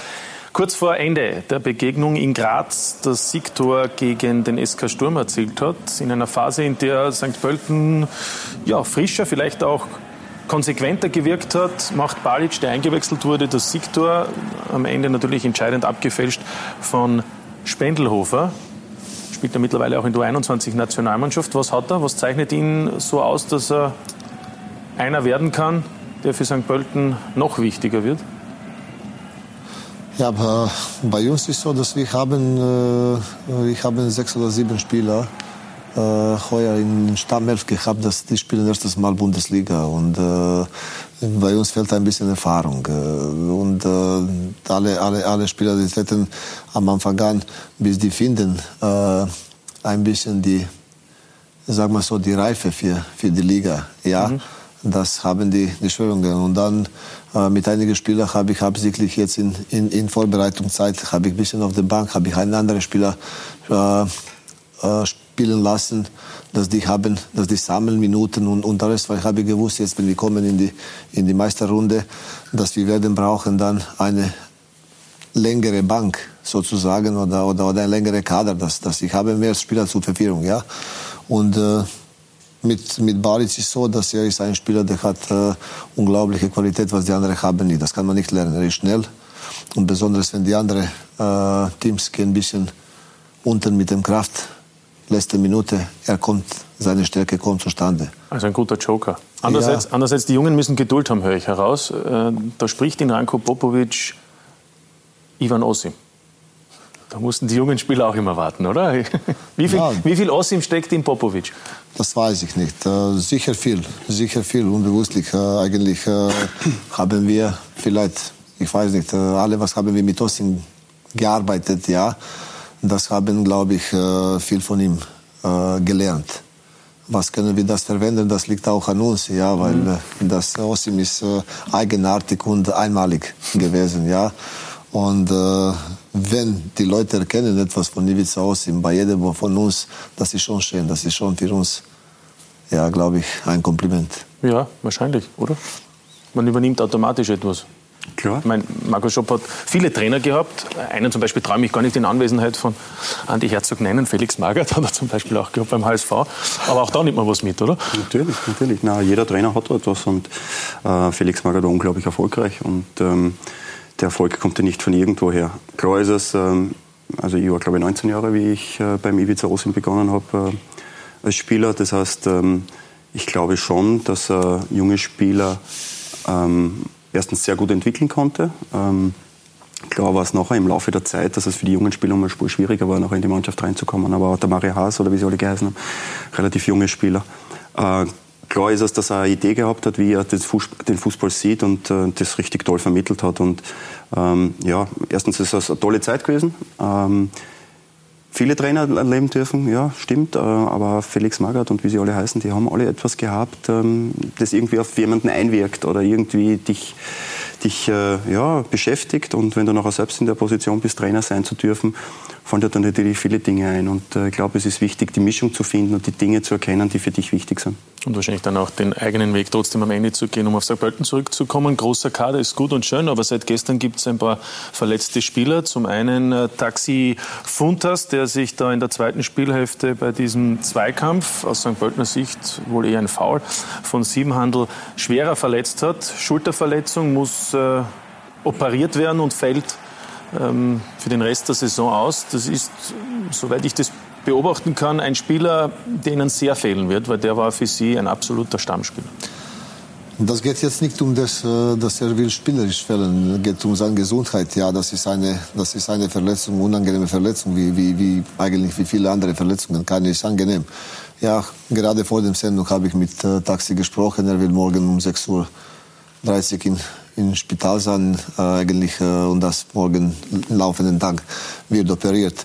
kurz vor Ende der Begegnung in Graz das Siegtor gegen den SK Sturm erzielt hat. In einer Phase, in der St. Pölten ja, frischer, vielleicht auch konsequenter gewirkt hat, macht Balic, der eingewechselt wurde, das Siegtor am Ende natürlich entscheidend abgefälscht von Spendelhofer. Spielt er mittlerweile auch in der U21-Nationalmannschaft. Was hat er? Was zeichnet ihn so aus, dass er einer werden kann, der für St. Pölten noch wichtiger wird? Ja, aber bei uns ist es so, dass wir haben, äh, wir haben sechs oder sieben Spieler äh, heuer in Stammelf gehabt, dass die spielen erstes Mal Bundesliga und äh, bei uns fehlt ein bisschen Erfahrung äh, und äh, alle, alle, alle Spieler, die hätten am Anfang an, bis die finden, äh, ein bisschen die, sag mal so, die Reife für, für die Liga, ja. Mhm. Das haben die, die Schwörungen. Und dann mit einigen Spielern habe ich absichtlich jetzt in, in, in Vorbereitungszeit, habe ich ein bisschen auf der Bank, habe ich einen anderen Spieler äh, äh, spielen lassen, dass die haben, dass die sammeln Minuten und, und alles, weil ich habe gewusst, jetzt wenn wir kommen in die, in die Meisterrunde, dass wir werden brauchen dann eine längere Bank sozusagen oder, oder, oder ein längere Kader, dass, dass ich habe mehr Spieler zur Verfügung, ja. Und äh, mit, mit Balic ist so, dass er ist ein Spieler, der hat äh, unglaubliche Qualität, was die anderen haben nicht. Das kann man nicht lernen. Er ist schnell und besonders wenn die anderen äh, Teams gehen ein bisschen unten mit dem Kraft, letzte Minute, er kommt, seine Stärke kommt zustande. Also ein guter Joker. Andererseits, ja. andererseits die Jungen müssen Geduld haben, höre ich heraus. Äh, da spricht in Ranko Popovic Ivan Osim. Da mussten die jungen Spieler auch immer warten, oder? *laughs* Wie viel, ja. wie viel Osim steckt in Popovic? Das weiß ich nicht. Äh, sicher viel, sicher viel, unbewusstlich. Äh, eigentlich äh, *coughs* haben wir vielleicht, ich weiß nicht, alle, was haben wir mit Osim gearbeitet, ja. Das haben, glaube ich, viel von ihm gelernt. Was können wir das verwenden? Das liegt auch an uns, ja, weil mhm. das Osim ist eigenartig und einmalig gewesen, ja. Und wenn die Leute erkennen etwas von Ivica Osim bei jedem von uns, das ist schon schön, das ist schon für uns, ja, glaube ich, ein Kompliment. Ja, wahrscheinlich, oder? Man übernimmt automatisch etwas. Klar. Meine, Marco Schopp hat viele Trainer gehabt. Einen zum Beispiel traue ich mich gar nicht in Anwesenheit von Andi Herzog nennen. Felix Magath hat er zum Beispiel auch gehabt beim HSV. Aber auch da nimmt man was mit, oder? Natürlich, natürlich. Na, jeder Trainer hat etwas und äh, Felix Magath war unglaublich erfolgreich und ähm, der Erfolg kommt ja nicht von irgendwoher. Klar ist es, ähm, also ich war glaube ich 19 Jahre, wie ich äh, beim Ibiza Osim begonnen habe äh, als Spieler. Das heißt, ähm, ich glaube schon, dass äh, junge Spieler ähm, erstens sehr gut entwickeln konnte. Klar war es nachher im Laufe der Zeit, dass es für die jungen Spieler mal schwieriger war, noch in die Mannschaft reinzukommen. Aber auch der Mario Haas oder wie sie alle geheißen haben, relativ junge Spieler. Äh, klar ist es, dass er eine Idee gehabt hat, wie er den Fußball sieht und äh, das richtig toll vermittelt hat. Und ähm, ja, erstens ist es eine tolle Zeit gewesen. Ähm, viele Trainer erleben dürfen, ja, stimmt. Äh, aber Felix Magath und wie sie alle heißen, die haben alle etwas gehabt, ähm, das irgendwie auf jemanden einwirkt oder irgendwie dich, dich äh, ja, beschäftigt. Und wenn du nachher selbst in der Position bist, Trainer sein zu dürfen, fallen dir dann natürlich viele Dinge ein. Und äh, ich glaube, es ist wichtig, die Mischung zu finden und die Dinge zu erkennen, die für dich wichtig sind. Und wahrscheinlich dann auch den eigenen Weg trotzdem am Ende zu gehen, um auf St. Pölten zurückzukommen. Großer Kader ist gut und schön, aber seit gestern gibt es ein paar verletzte Spieler. Zum einen äh, Taxi Funtas, der sich da in der zweiten Spielhälfte bei diesem Zweikampf aus St. Pöltener Sicht wohl eher ein Foul von Siebenhandel schwerer verletzt hat. Schulterverletzung muss äh, operiert werden und fällt ähm, für den Rest der Saison aus. Das ist, soweit ich das beobachten kann, ein Spieler, der Ihnen sehr fehlen wird, weil der war für Sie ein absoluter Stammspieler. Das geht jetzt nicht um das, äh, dass er will spielerisch fällen. Es geht um seine Gesundheit. Ja, das ist eine, das ist eine Verletzung, unangenehme Verletzung, wie, wie, wie eigentlich wie viele andere Verletzungen. Keine ist angenehm. Ja, gerade vor dem Sendung habe ich mit äh, Taxi gesprochen. Er will morgen um 6.30 Uhr in im Spital sein äh, eigentlich äh, und das morgen laufenden Tag wird operiert.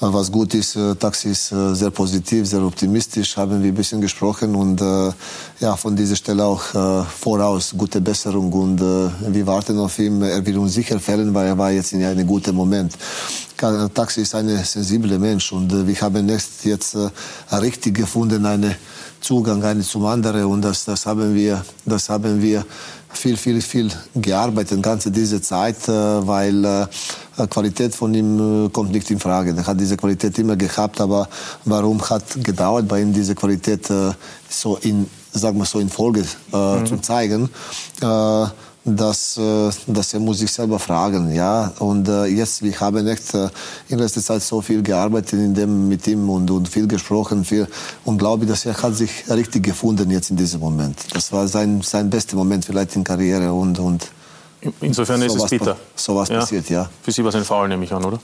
Äh, was gut ist, Taxi ist sehr positiv, sehr optimistisch, haben wir ein bisschen gesprochen und ja, von dieser Stelle auch voraus gute Besserung und wir warten auf ihn. Er wird uns sicher fällen, weil er war jetzt in einem guten Moment. Taxi ist ein sensibler Mensch und wir haben jetzt, jetzt richtig gefunden, einen Zugang eine zum anderen und das, das haben wir, das haben wir viel, viel, viel gearbeitet, ganze diese Zeit, äh, weil äh, Qualität von ihm äh, kommt nicht in Frage. Er hat diese Qualität immer gehabt, aber warum hat gedauert bei ihm diese Qualität so in, sagen wir so in Folge mhm. zu zeigen? Dass, äh, dass er muss sich selber fragen, ja. Und äh, jetzt, wir haben echt in letzter Zeit so viel gearbeitet in dem, mit ihm und, und viel gesprochen, viel und glaube, dass er hat sich richtig gefunden jetzt in diesem Moment. Das war sein, sein bester Moment vielleicht in Karriere und, und Insofern ist es bitter. So was ja. passiert, ja. Für Sie war es ein Foul, nehme ich an, oder?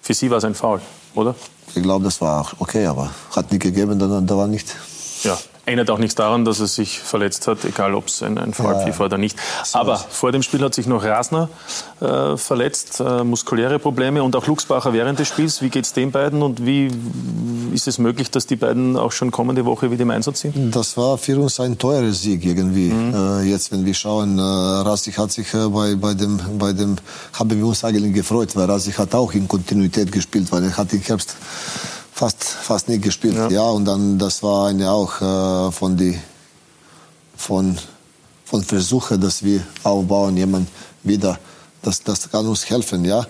Für Sie war es ein Foul, oder? Ich glaube, das war auch okay, aber hat nicht gegeben, dann, da war nicht. Ja, ändert auch nichts daran, dass er sich verletzt hat, egal ob es ein, ein Fallpfiff ja, oder nicht. Aber vor dem Spiel hat sich noch Rasner äh, verletzt, äh, muskuläre Probleme und auch Luxbacher während des Spiels. Wie geht es den beiden und wie ist es möglich, dass die beiden auch schon kommende Woche wieder im Einsatz sind? Das war für uns ein teurer Sieg irgendwie. Mhm. Äh, jetzt, wenn wir schauen, äh, Rasik hat sich äh, bei, bei, dem, bei dem, haben wir uns eigentlich gefreut, weil Rasik hat auch in Kontinuität gespielt, weil er hat im Herbst fast, fast nicht gespielt. Ja. ja, und dann, das war eine auch äh, von die, von, von Versuche, dass wir aufbauen, jemand wieder, das, das kann uns helfen, ja.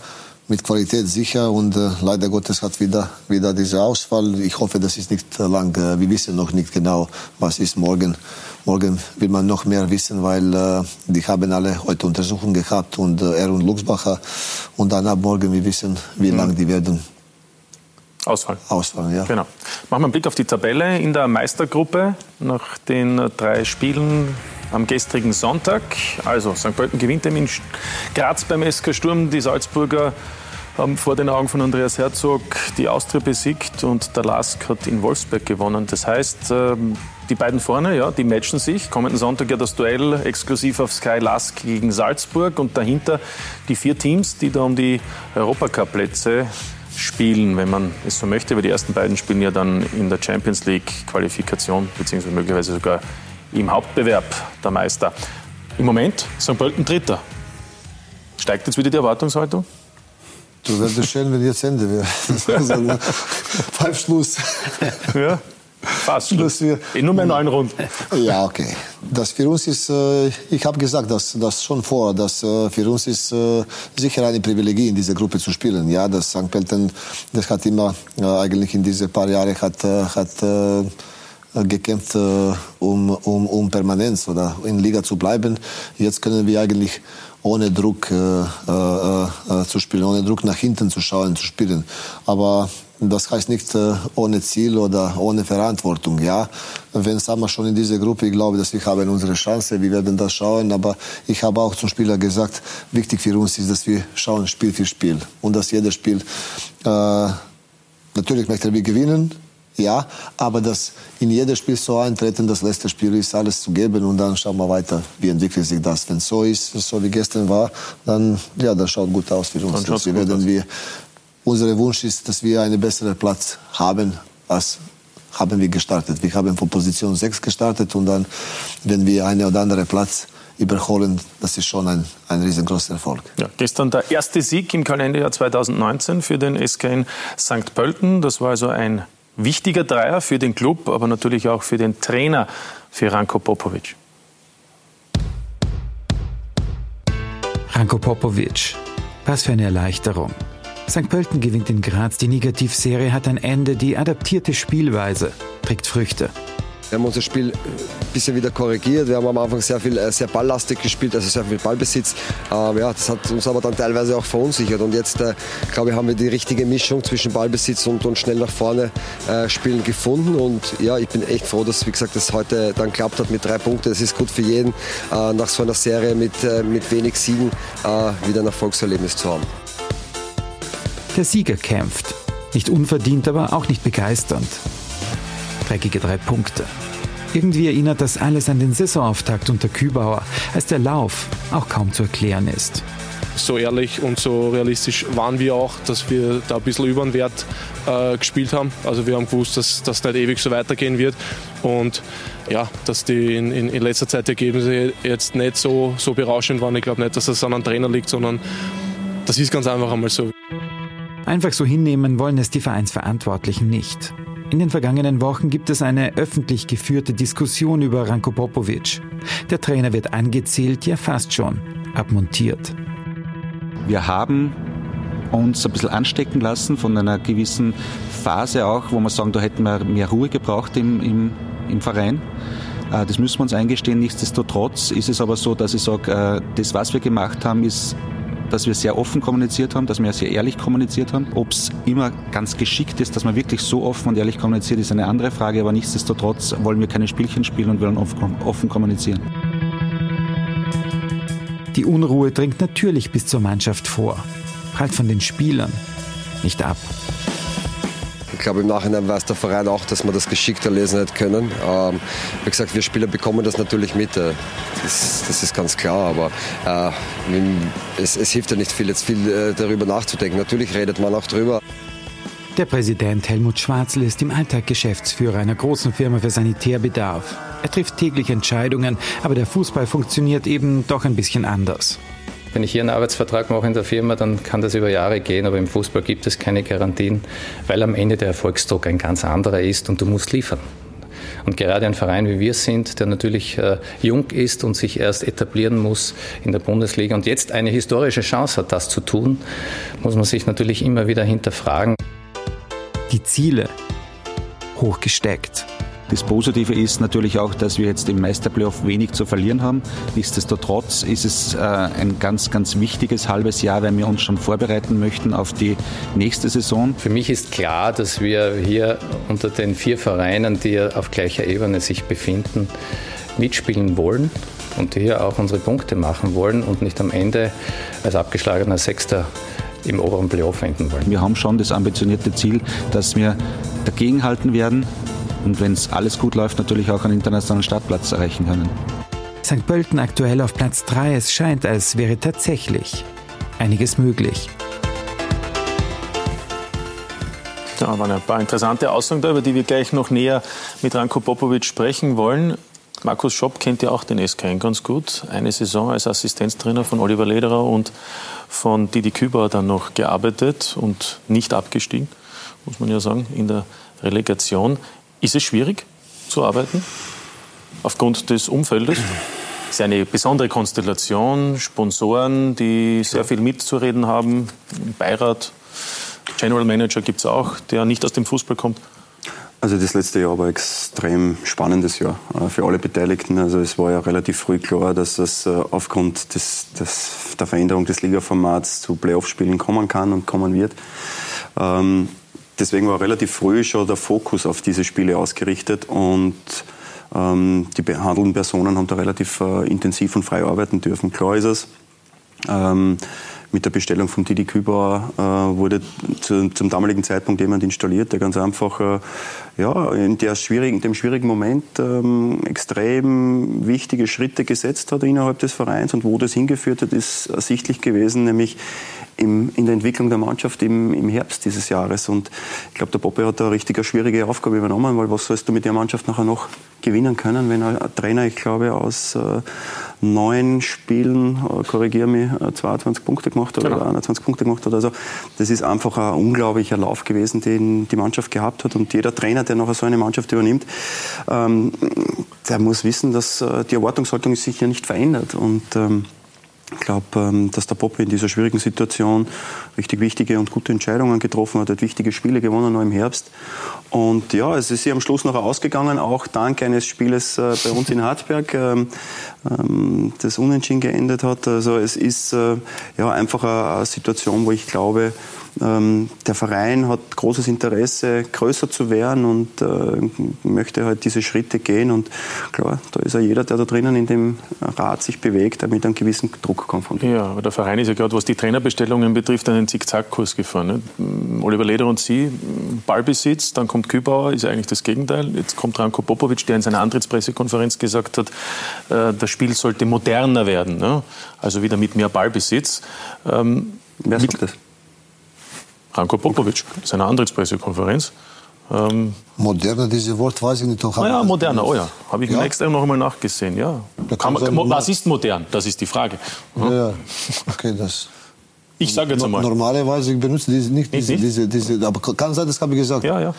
Mit Qualität sicher und äh, leider Gottes hat wieder, wieder dieser Ausfall. Ich hoffe, das ist nicht lang. Äh, wir wissen noch nicht genau, was ist morgen. Morgen will man noch mehr wissen, weil äh, die haben alle heute Untersuchungen gehabt und äh, er und Luxbacher. Und dann ab morgen wir wissen, wie mhm. lange die werden Ausfall. Ausfall, ja. Genau. Machen wir einen Blick auf die Tabelle in der Meistergruppe nach den drei Spielen am gestrigen Sonntag. Also St. Pölten gewinnt in Graz beim SK Sturm. Die Salzburger haben vor den Augen von Andreas Herzog die Austria besiegt und der Lask hat in Wolfsberg gewonnen. Das heißt, ähm, die beiden vorne, ja, die matchen sich. Kommenden Sonntag ja das Duell exklusiv auf Sky Lask gegen Salzburg und dahinter die vier Teams, die da um die Europacup-Plätze spielen, wenn man es so möchte, weil die ersten beiden spielen ja dann in der Champions League Qualifikation, beziehungsweise möglicherweise sogar im Hauptbewerb der Meister. Im Moment St. Pölten Dritter. Steigt jetzt wieder die Erwartungshaltung? Du wirst schön, wenn jetzt Ende wäre. *laughs* Pfeif Schluss. Ja. Fast. Wir, In nur mehr neun Runden. *laughs* Ja, okay. Das für uns ist, äh, ich habe gesagt, dass das schon vor, dass äh, für uns ist äh, sicher eine Privilegie in dieser Gruppe zu spielen. Ja, das St. Pölten, das hat immer eigentlich in diese paar Jahre hat, hat gekämpft, um, um, um Permanenz oder in Liga zu bleiben. Jetzt können wir eigentlich ohne Druck äh, äh, zu spielen, ohne Druck nach hinten zu schauen, zu spielen. Aber das heißt nicht äh, ohne Ziel oder ohne Verantwortung. Ja, wenn wir schon in dieser Gruppe, ich glaube, dass wir haben unsere Chance. Wir werden das schauen. Aber ich habe auch zum Spieler gesagt, wichtig für uns ist, dass wir schauen Spiel für Spiel und dass jedes Spiel äh, natürlich möchten wir gewinnen ja, aber das in jedes Spiel so eintreten, das letzte Spiel ist, alles zu geben und dann schauen wir weiter, wie entwickelt sich das. Wenn es so ist, so wie gestern war, dann, ja, das schaut gut aus für uns. Das werden wir, unser Wunsch ist, dass wir einen besseren Platz haben, als haben wir gestartet. Wir haben von Position 6 gestartet und dann, wenn wir einen oder anderen Platz überholen, das ist schon ein, ein riesengroßer Erfolg. Ja, gestern der erste Sieg im Kalenderjahr 2019 für den SK in St. Pölten. Das war also ein wichtiger Dreier für den Club, aber natürlich auch für den Trainer, für Ranko Popovic. Ranko Popovic, was für eine Erleichterung. St. Pölten gewinnt in Graz die Negativserie, hat ein Ende, die adaptierte Spielweise trägt Früchte. Wir haben unser Spiel ein bisschen wieder korrigiert. Wir haben am Anfang sehr viel, äh, sehr balllastig gespielt, also sehr viel Ballbesitz. Ähm, ja, das hat uns aber dann teilweise auch verunsichert. Und jetzt, äh, glaube ich, haben wir die richtige Mischung zwischen Ballbesitz und, und schnell nach vorne äh, spielen gefunden. Und ja, ich bin echt froh, dass, wie gesagt, das heute dann klappt hat mit drei Punkten. Das ist gut für jeden, äh, nach so einer Serie mit, äh, mit wenig Siegen äh, wieder ein Erfolgserlebnis zu haben. Der Sieger kämpft. Nicht unverdient, aber auch nicht begeisternd dreckige drei Punkte. Irgendwie erinnert das alles an den Saisonauftakt unter Kübauer, als der Lauf auch kaum zu erklären ist. So ehrlich und so realistisch waren wir auch, dass wir da ein bisschen über den Wert äh, gespielt haben. Also wir haben gewusst, dass das nicht ewig so weitergehen wird. Und ja, dass die in, in, in letzter Zeit die Ergebnisse jetzt nicht so, so berauschend waren. Ich glaube nicht, dass das an einem Trainer liegt, sondern das ist ganz einfach einmal so. Einfach so hinnehmen wollen es die Vereinsverantwortlichen nicht. In den vergangenen Wochen gibt es eine öffentlich geführte Diskussion über Ranko Popovic. Der Trainer wird angezählt, ja fast schon abmontiert. Wir haben uns ein bisschen anstecken lassen von einer gewissen Phase auch, wo wir sagen, da hätten wir mehr Ruhe gebraucht im, im, im Verein. Äh, das müssen wir uns eingestehen. Nichtsdestotrotz ist es aber so, dass ich sage, äh, das, was wir gemacht haben, ist dass wir sehr offen kommuniziert haben, dass wir sehr ehrlich kommuniziert haben. Ob es immer ganz geschickt ist, dass man wirklich so offen und ehrlich kommuniziert, ist eine andere Frage, aber nichtsdestotrotz wollen wir keine Spielchen spielen und wollen offen kommunizieren. Die Unruhe dringt natürlich bis zur Mannschaft vor, prallt von den Spielern nicht ab. Ich glaube, im Nachhinein weiß der Verein auch, dass wir das geschickter lesen hätte können. Ähm, wie gesagt, wir Spieler bekommen das natürlich mit. Äh, das, das ist ganz klar. Aber äh, es, es, hilft ja nicht viel, jetzt viel äh, darüber nachzudenken. Natürlich redet man auch drüber. Der Präsident Helmut Schwarzl ist im Alltag Geschäftsführer einer großen Firma für Sanitärbedarf. Er trifft täglich Entscheidungen, aber der Fußball funktioniert eben doch ein bisschen anders. Wenn ich hier einen Arbeitsvertrag mache in der Firma, dann kann das über Jahre gehen, aber im Fußball gibt es keine Garantien, weil am Ende der Erfolgsdruck ein ganz anderer ist und du musst liefern. Und gerade ein Verein wie wir sind, der natürlich äh, jung ist und sich erst etablieren muss in der Bundesliga und jetzt eine historische Chance hat, das zu tun, muss man sich natürlich immer wieder hinterfragen. Die Ziele hochgesteckt. Das Positive ist natürlich auch, dass wir jetzt im Meisterplayoff wenig zu verlieren haben. Nichtsdestotrotz ist es äh, ein ganz, ganz wichtiges halbes Jahr, weil wir uns schon vorbereiten möchten auf die nächste Saison. Für mich ist klar, dass wir hier unter den vier Vereinen, die auf gleicher Ebene sich befinden, mitspielen wollen und hier auch unsere Punkte machen wollen und nicht am Ende als abgeschlagener Sechster im oberen Playoff enden wollen. Wir haben schon das ambitionierte Ziel, dass wir dagegenhalten werden, und wenn es alles gut läuft, natürlich auch einen internationalen Startplatz erreichen können. St. Pölten aktuell auf Platz 3. Es scheint, als wäre tatsächlich einiges möglich. Da waren ein paar interessante Aussagen da, über die wir gleich noch näher mit Ranko Popovic sprechen wollen. Markus Schopp kennt ja auch den SKN ganz gut. Eine Saison als Assistenztrainer von Oliver Lederer und von Didi Kübauer dann noch gearbeitet und nicht abgestiegen, muss man ja sagen, in der Relegation. Ist es schwierig zu arbeiten aufgrund des Umfeldes? Es ist eine besondere Konstellation, Sponsoren, die sehr viel mitzureden haben, Beirat, General Manager gibt es auch, der nicht aus dem Fußball kommt. Also das letzte Jahr war ein extrem spannendes Jahr äh, für alle Beteiligten. Also es war ja relativ früh klar, dass es äh, aufgrund des, des, der Veränderung des Ligaformats zu Playoff-Spielen kommen kann und kommen wird. Ähm, deswegen war relativ früh schon der Fokus auf diese Spiele ausgerichtet und ähm, die behandelnden Personen haben da relativ äh, intensiv und frei arbeiten dürfen. Klar ist es. Ähm, mit der Bestellung von Didi Kübauer äh, wurde zu, zum damaligen Zeitpunkt jemand installiert, der ganz einfach äh, ja, in, der schwierigen, dem schwierigen Moment ähm, extrem wichtige Schritte gesetzt hat innerhalb des Vereins und wo das hingeführt hat, ist ersichtlich gewesen, nämlich im, in der Entwicklung der Mannschaft im, im Herbst dieses Jahres. Und ich glaube, der Poppe hat da eine richtig schwierige Aufgabe übernommen, weil was sollst du mit der Mannschaft nachher noch gewinnen können, wenn ein Trainer, ich glaube, aus äh, neun Spielen, äh, korrigiere mich, äh, 22 Punkte gemacht hat genau. oder 21 Punkte gemacht hat. Also das ist einfach ein unglaublicher Lauf gewesen, den die Mannschaft gehabt hat. Und jeder Trainer, der nachher so eine Mannschaft übernimmt, ähm, der muss wissen, dass äh, die Erwartungshaltung sich ja nicht verändert. Und ähm, ich glaube, ähm, dass der Poppe in dieser schwierigen Situation richtig wichtige und gute Entscheidungen getroffen hat, hat wichtige Spiele gewonnen, noch im Herbst. Und ja, es ist hier am Schluss noch ausgegangen, auch dank eines Spieles äh, bei uns in Harzberg, ähm, ähm, das unentschieden geendet hat. Also es ist äh, ja einfach eine Situation, wo ich glaube, ähm, der Verein hat großes Interesse, größer zu werden und äh, möchte halt diese Schritte gehen. Und klar, da ist ja jeder, der da drinnen in dem Rat sich bewegt, mit einem gewissen Druck konfrontiert. Ja, aber der Verein ist ja gerade, was die Trainerbestellungen betrifft, einen Zickzackkurs gefahren. Ne? Oliver Leder und Sie, Ballbesitz, dann kommt Kübauer, ist ja eigentlich das Gegenteil. Jetzt kommt Ranko Popovic, der in seiner Antrittspressekonferenz gesagt hat, äh, das Spiel sollte moderner werden. Ne? Also wieder mit mehr Ballbesitz. Ähm, Wer sagt das? Ranko Popovic, seiner Antrittspressekonferenz. Ähm, moderner, dieses Wort weiß ich nicht. Doch, ah ja, moderner, oh ja. Habe ich ja? extra noch einmal nachgesehen, ja. Man, was ist modern? Das ist die Frage. Mhm. Ja, okay, das... *laughs* Ich sage jetzt einmal. Normalerweise benutze ich nicht diese, nicht? diese, diese, aber kann sein, das habe ich gesagt. Ja, ja.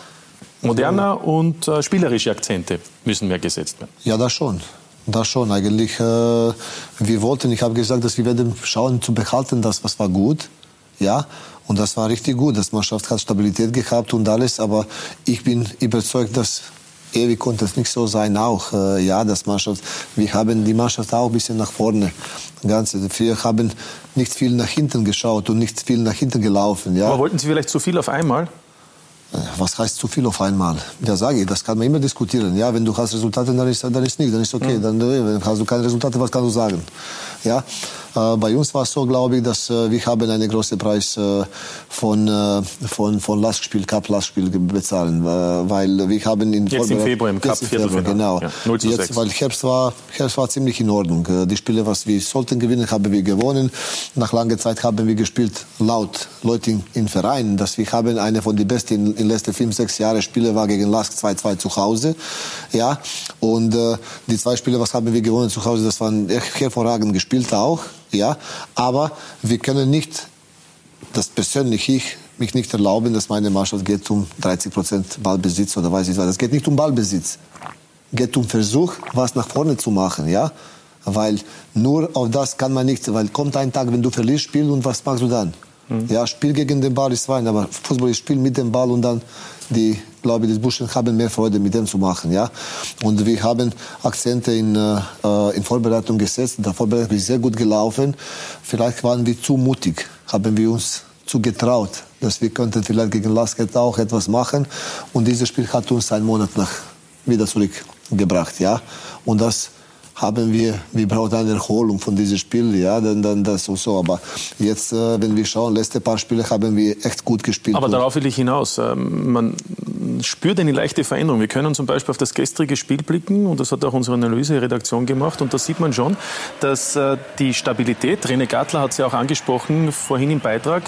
Moderner und äh, spielerische Akzente müssen mehr gesetzt werden. Ja, das schon. Das schon. Eigentlich, äh, wir wollten, ich habe gesagt, dass wir werden schauen zu behalten, das, was war gut. Ja, und das war richtig gut. Das Mannschaft hat Stabilität gehabt und alles. Aber ich bin überzeugt, dass ewig konnte es nicht so sein auch. Äh, ja, das Mannschaft, wir haben die Mannschaft auch ein bisschen nach vorne. Ganze. Wir haben nicht viel nach hinten geschaut und nicht viel nach hinten gelaufen. Ja. Aber wollten Sie vielleicht zu viel auf einmal? Äh, was heißt zu viel auf einmal? Ja, sage ich, das kann man immer diskutieren. Ja, wenn du hast Resultate, dann ist, dann ist nicht, dann ist okay. Mhm. Dann äh, hast du keine Resultate, was kannst du sagen? Ja, bei uns war es so, glaube ich, dass äh, wir haben einen großen Preis äh, von, von, von Lastspiel, Cup Lastspiel bezahlen, weil wir haben in Jetzt im Februar im Cup Februar, genau. Ja, 0 zu Jetzt, 6. Weil Herbst war, Herbst war ziemlich in Ordnung. Die Spiele, was wir sollten gewinnen, haben wir gewonnen. Nach langer Zeit haben wir gespielt laut Leute in, in Vereinen, dass wir haben eine von den besten in, in den letzten fünf, sechs Jahren Spiele war gegen Lask 2-2 zu Hause. Ja, und äh, die zwei Spiele, was haben wir gewonnen zu Hause, das waren hervorragend gespielt auch ja, aber wir können nicht, das persönlich ich, mich nicht erlauben, dass meine Mannschaft geht um 30 Prozent Ballbesitz oder weiß ich was. Es geht nicht um Ballbesitz. Es geht um Versuch, was nach vorne zu machen, ja. Weil nur auf das kann man nicht, weil kommt ein Tag, wenn du verlierst, Spiel und was machst du dann? Mhm. Ja, Spiel gegen den Ball ist fein, aber Fußball ist Spiel mit dem Ball und dann die, glaube die Burschen haben mehr Freude mit dem zu machen, ja. Und wir haben Akzente in, äh, in Vorbereitung gesetzt. Der Vorbereitung ist sehr gut gelaufen. Vielleicht waren wir zu mutig, haben wir uns zu getraut, dass wir könnten vielleicht gegen Lasket auch etwas machen. Und dieses Spiel hat uns einen Monat nach wieder zurückgebracht, ja. Und das haben wir, wir brauchen eine Erholung von diesem Spiel, ja, dann, dann das und so. Aber jetzt, äh, wenn wir schauen, letzte paar Spiele haben wir echt gut gespielt. Aber darauf will ich hinaus. Ähm, man spürt eine leichte Veränderung. Wir können zum Beispiel auf das gestrige Spiel blicken und das hat auch unsere Analyse-Redaktion gemacht und da sieht man schon, dass äh, die Stabilität, René Gattler hat es ja auch angesprochen vorhin im Beitrag,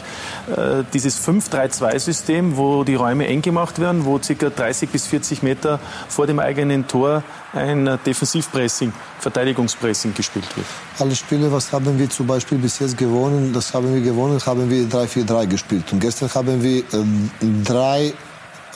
äh, dieses 5-3-2-System, wo die Räume eng gemacht werden, wo ca. 30 bis 40 Meter vor dem eigenen Tor ein Defensivpressing, Verteidigungspressing gespielt wird. Alle Spiele, was haben wir zum Beispiel bis jetzt gewonnen, das haben wir gewonnen, haben wir 3-4-3 gespielt. Und gestern haben wir äh,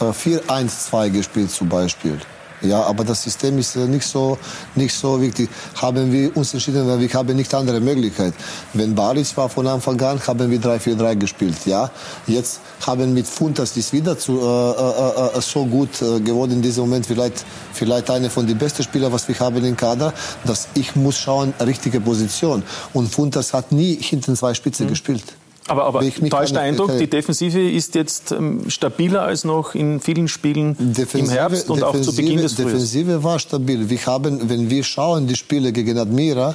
4-1-2 gespielt zum Beispiel. Ja, aber das System ist nicht so, nicht so wichtig. Haben wir uns entschieden, weil wir haben nicht andere Möglichkeit. Wenn Baric war von Anfang an, haben wir 3-4-3 gespielt. Ja, jetzt haben mit Funtas ist wieder zu, äh, äh, äh, so gut äh, geworden in diesem Moment. Vielleicht, vielleicht eine von den besten Spielern, was wir haben im Kader, dass ich muss schauen, richtige Position. Und Funtas hat nie hinten zwei Spitze mhm. gespielt. Aber, aber täuschter Eindruck, die Defensive ist jetzt ähm, stabiler als noch in vielen Spielen Defensive, im Herbst und auch zu Beginn des Frühjahrs. Defensive war stabil. Wir haben, wenn wir schauen, die Spiele gegen Admira,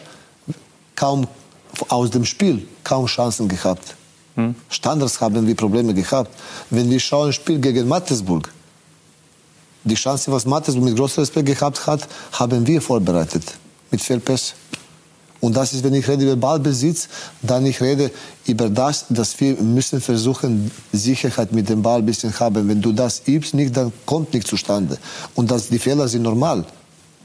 kaum aus dem Spiel kaum Chancen gehabt. Hm. Standards haben wir Probleme gehabt. Wenn wir schauen, das Spiel gegen Mattesburg, die Chance, was Mattesburg mit großem Respekt gehabt hat, haben wir vorbereitet. Mit Fehlpässe. Und das ist, wenn ich rede über Ballbesitz, dann ich rede über das, dass wir müssen versuchen, Sicherheit mit dem Ball ein bisschen haben. Wenn du das übst, nicht, dann kommt nicht zustande. Und das, die Fehler sind normal,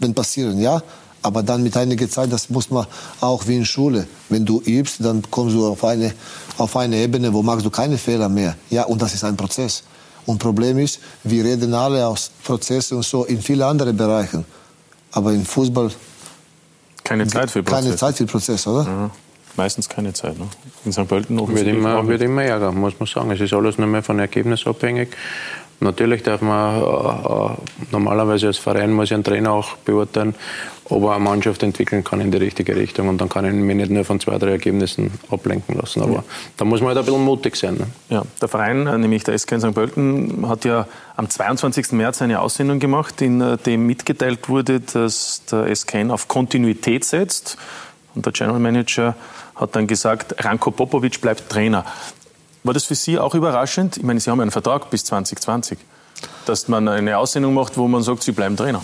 wenn passieren, ja. Aber dann mit einiger Zeit, das muss man auch wie in Schule. Wenn du übst, dann kommst du auf eine, auf eine Ebene, wo machst du keine Fehler mehr. Ja, und das ist ein Prozess. Und Problem ist, wir reden alle aus Prozessen und so in vielen anderen Bereichen. Aber im Fußball keine Zeit für Prozess. Keine Zeit für Prozess, oder? Ja, meistens keine Zeit. Ne? In St. Pölten noch. Wird immer, wird immer ärger, muss man sagen. Es ist alles nur mehr von Ergebnis abhängig. Natürlich darf man äh, äh, normalerweise als Verein muss ein Trainer auch beurteilen, ob er eine Mannschaft entwickeln kann in die richtige Richtung. Und dann kann ich mich nicht nur von zwei, drei Ergebnissen ablenken lassen. Aber ja. da muss man halt ein bisschen mutig sein. Ne? Ja, der Verein, äh, nämlich der SK in St. Pölten, hat ja am 22. März eine Aussendung gemacht, in äh, dem mitgeteilt wurde, dass der SK auf Kontinuität setzt. Und der General Manager hat dann gesagt, Ranko Popovic bleibt Trainer. War das für Sie auch überraschend? Ich meine, Sie haben einen Vertrag bis 2020, dass man eine Aussendung macht, wo man sagt, Sie bleiben Trainer.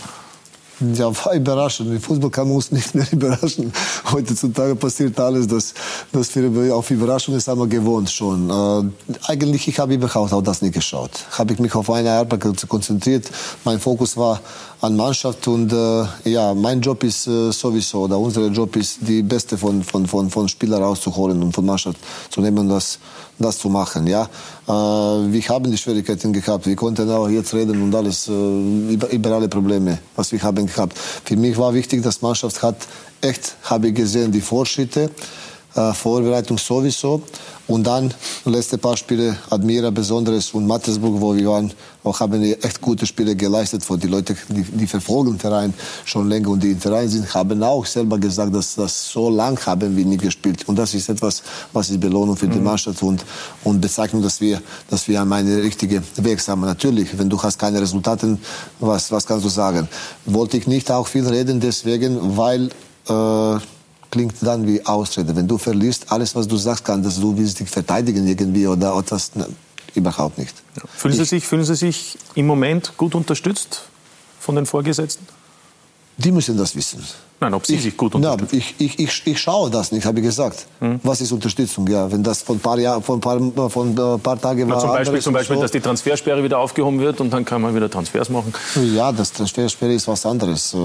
Ja, war überraschend. Im Fußball kann man uns nicht mehr *laughs* überraschen. Heutzutage passiert alles, dass, dass wir auf Überraschungen sind wir gewohnt schon. Äh, eigentlich, ich habe überhaupt auch das nicht geschaut. Habe ich mich auf eine Arbeit konzentriert. Mein Fokus war an Mannschaft und äh, ja, mein Job ist äh, sowieso, oder unser Job ist, die Beste von, von, von, von Spielern rauszuholen und von Mannschaft zu nehmen und das, das zu machen. Ja? Wir haben die Schwierigkeiten gehabt. Wir konnten auch jetzt reden und alles äh, über, über alle Probleme, was wir haben gehabt. Für mich war wichtig, dass Mannschaft hat echt, habe ich gesehen, die Fortschritte äh, Vorbereitung sowieso. Und dann letzte paar Spiele Admira Besonderes und Mattersburg, wo wir waren, auch haben wir echt gute Spiele geleistet. Wo die Leute, die, die verfolgen den Verein schon länger und die im Verein sind, haben auch selber gesagt, dass das so lang haben wir nie gespielt. Und das ist etwas, was ist Belohnung für die mhm. Mannschaft und, und Bezeichnung, dass wir, dass wir an einen richtigen Weg haben. Natürlich, wenn du hast keine Resultate, was, was kannst du sagen? Wollte ich nicht auch viel reden, deswegen, weil äh, klingt dann wie Ausrede. Wenn du verlierst, alles, was du sagst, kann, dass du willst dich verteidigen irgendwie oder etwas, ne, überhaupt nicht. Fühlen, Sie sich, fühlen Sie sich im Moment gut unterstützt von den Vorgesetzten? Die müssen das wissen. Nein, ob Sie ich, sich gut unterstützen. Na, ich, ich, ich, ich schaue das nicht, habe ich gesagt. Hm. Was ist Unterstützung? Ja, wenn das von ein paar, Jahr, von paar, von ein paar Tagen war. zum Beispiel, zum Beispiel so. dass die Transfersperre wieder aufgehoben wird und dann kann man wieder Transfers machen. Ja, das Transfersperre ist was anderes. Äh,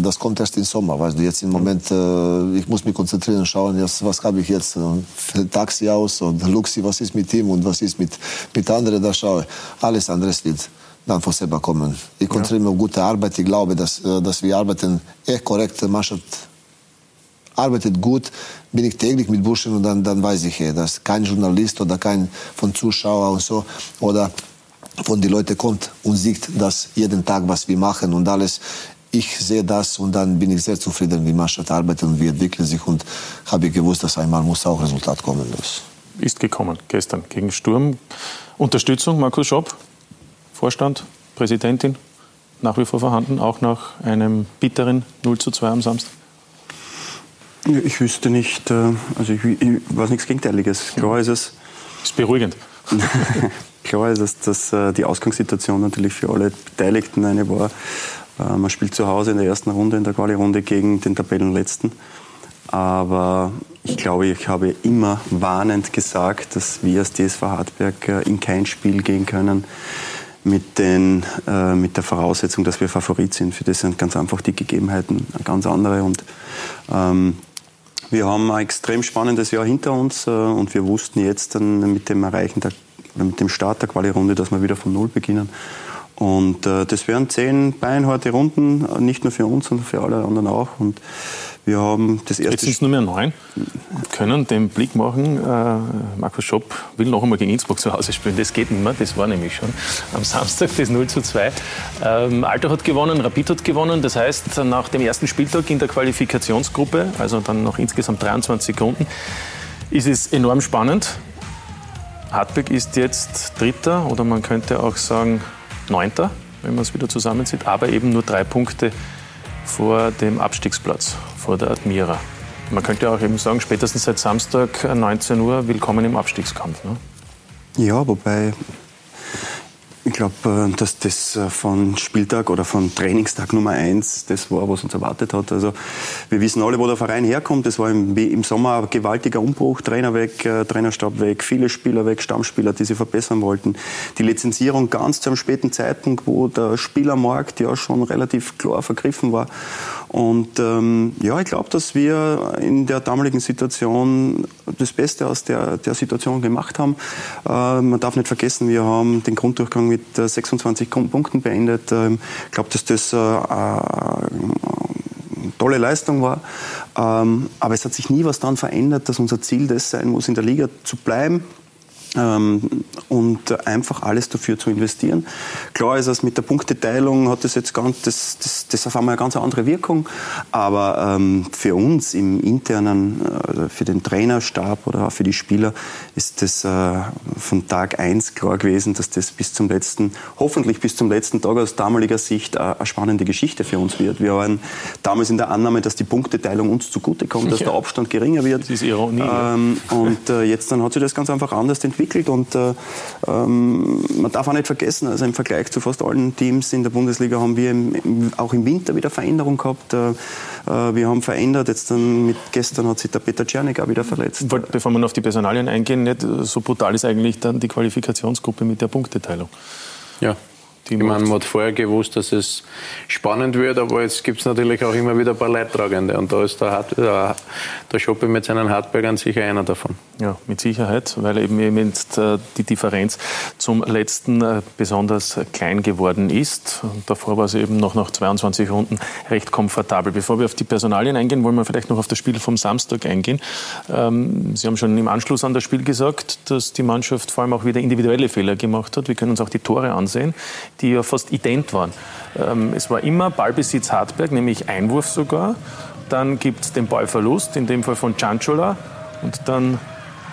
das kommt erst im Sommer. Weißt du, jetzt im Moment, äh, ich muss mich konzentrieren und schauen, was habe ich jetzt. Taxi aus und Luxi, was ist mit ihm und was ist mit, mit anderen, da schaue Alles andere wird dann von selber kommen. Ich konzentriere mich auf gute Arbeit. Ich glaube, dass, dass wir arbeiten echt korrekt. Die Mannschaft arbeitet gut. Bin ich täglich mit Burschen und dann, dann weiß ich, dass kein Journalist oder kein von Zuschauer und so oder von den Leuten kommt und sieht das jeden Tag, was wir machen und alles. Ich sehe das und dann bin ich sehr zufrieden, wie Mannschaft arbeitet und wir entwickeln sich und habe gewusst, dass einmal muss auch Resultat kommen. Das ist gekommen gestern gegen Sturm. Unterstützung, Markus Schopp? Vorstand, Präsidentin nach wie vor vorhanden, auch nach einem bitteren 0 zu 2 am Samstag? Ich wüsste nicht, äh, also ich, ich weiß nichts Gegenteiliges. Klar ist es. Ist beruhigend. *laughs* klar ist, dass, dass äh, die Ausgangssituation natürlich für alle Beteiligten eine war. Äh, man spielt zu Hause in der ersten Runde, in der Quali-Runde gegen den Tabellenletzten. Aber ich glaube, ich habe immer warnend gesagt, dass wir als DSV Hartberg in kein Spiel gehen können mit, den, äh, mit der Voraussetzung, dass wir Favorit sind. Für das sind ganz einfach die Gegebenheiten ganz andere. Und ähm, wir haben ein extrem spannendes Jahr hinter uns äh, und wir wussten jetzt dann mit dem Erreichen der, mit dem Start der Quali-Runde, dass wir wieder von Null beginnen. Und äh, das wären zehn beinharte Runden, nicht nur für uns, sondern für alle anderen auch. Und wir haben das erste. Jetzt sind es nur mehr neun. Können den Blick machen. Äh, Markus Schopp will noch einmal gegen Innsbruck zu Hause spielen. Das geht nicht mehr. Das war nämlich schon am Samstag das 0 zu 2. Ähm, Alter hat gewonnen, Rapid hat gewonnen. Das heißt, nach dem ersten Spieltag in der Qualifikationsgruppe, also dann noch insgesamt 23 Sekunden, ist es enorm spannend. Hartberg ist jetzt Dritter oder man könnte auch sagen Neunter, wenn man es wieder zusammenzieht, aber eben nur drei Punkte vor dem Abstiegsplatz, vor der Admira. Man könnte auch eben sagen, spätestens seit Samstag 19 Uhr willkommen im Abstiegskampf. Ne? Ja, wobei ich glaube, äh, dass das äh, von Spieltag oder von Trainingstag Nummer eins das war, was uns erwartet hat. Also wir wissen alle, wo der Verein herkommt. Das war im, im Sommer ein gewaltiger Umbruch. Trainer weg, äh, Trainerstab weg, viele Spieler weg, Stammspieler, die sie verbessern wollten. Die Lizenzierung ganz zu einem späten Zeitpunkt, wo der Spielermarkt ja schon relativ klar vergriffen war. Und ähm, ja, ich glaube, dass wir in der damaligen Situation das Beste aus der, der Situation gemacht haben. Äh, man darf nicht vergessen, wir haben den Grunddurchgang mit 26 äh, Punkten beendet. Ähm, ich glaube, dass das äh, eine tolle Leistung war. Ähm, aber es hat sich nie was daran verändert, dass unser Ziel das sein muss, in der Liga zu bleiben und einfach alles dafür zu investieren. Klar ist es mit der Punkteteilung hat das jetzt ganz, das, das, das auf einmal eine ganz andere Wirkung, aber ähm, für uns im internen, äh, für den Trainerstab oder auch für die Spieler ist das äh, von Tag eins klar gewesen, dass das bis zum letzten, hoffentlich bis zum letzten Tag aus damaliger Sicht äh, eine spannende Geschichte für uns wird. Wir waren damals in der Annahme, dass die Punkteteilung uns zugutekommt, dass *laughs* ja. der Abstand geringer wird. Das ist Ironie. Ähm, und äh, jetzt dann hat sich das ganz einfach anders entwickelt entwickelt und äh, ähm, man darf auch nicht vergessen, also im Vergleich zu fast allen Teams in der Bundesliga haben wir im, im, auch im Winter wieder Veränderung gehabt. Äh, äh wir haben verändert, jetzt dann mit gestern hat sich der Peter Czernik auch wieder verletzt. Bevor wir auf die Personalien eingehen, nicht so brutal ist eigentlich dann die Qualifikationsgruppe mit der Punkteteilung. Ja, meine, man hat vorher gewusst, dass es spannend wird, aber jetzt gibt es natürlich auch immer wieder ein paar Leidtragende. Und da ist der, Hart, der, der Schoppe mit seinen Hartbergern sicher einer davon. Ja, mit Sicherheit, weil eben, eben die Differenz zum letzten äh, besonders klein geworden ist. Davor war sie eben noch nach 22 Runden recht komfortabel. Bevor wir auf die Personalien eingehen, wollen wir vielleicht noch auf das Spiel vom Samstag eingehen. Ähm, sie haben schon im Anschluss an das Spiel gesagt, dass die Mannschaft vor allem auch wieder individuelle Fehler gemacht hat. Wir können uns auch die Tore ansehen die ja fast ident waren. Ähm, es war immer Ballbesitz Hartberg, nämlich Einwurf sogar. Dann gibt es den Ballverlust, in dem Fall von Canciola. Und dann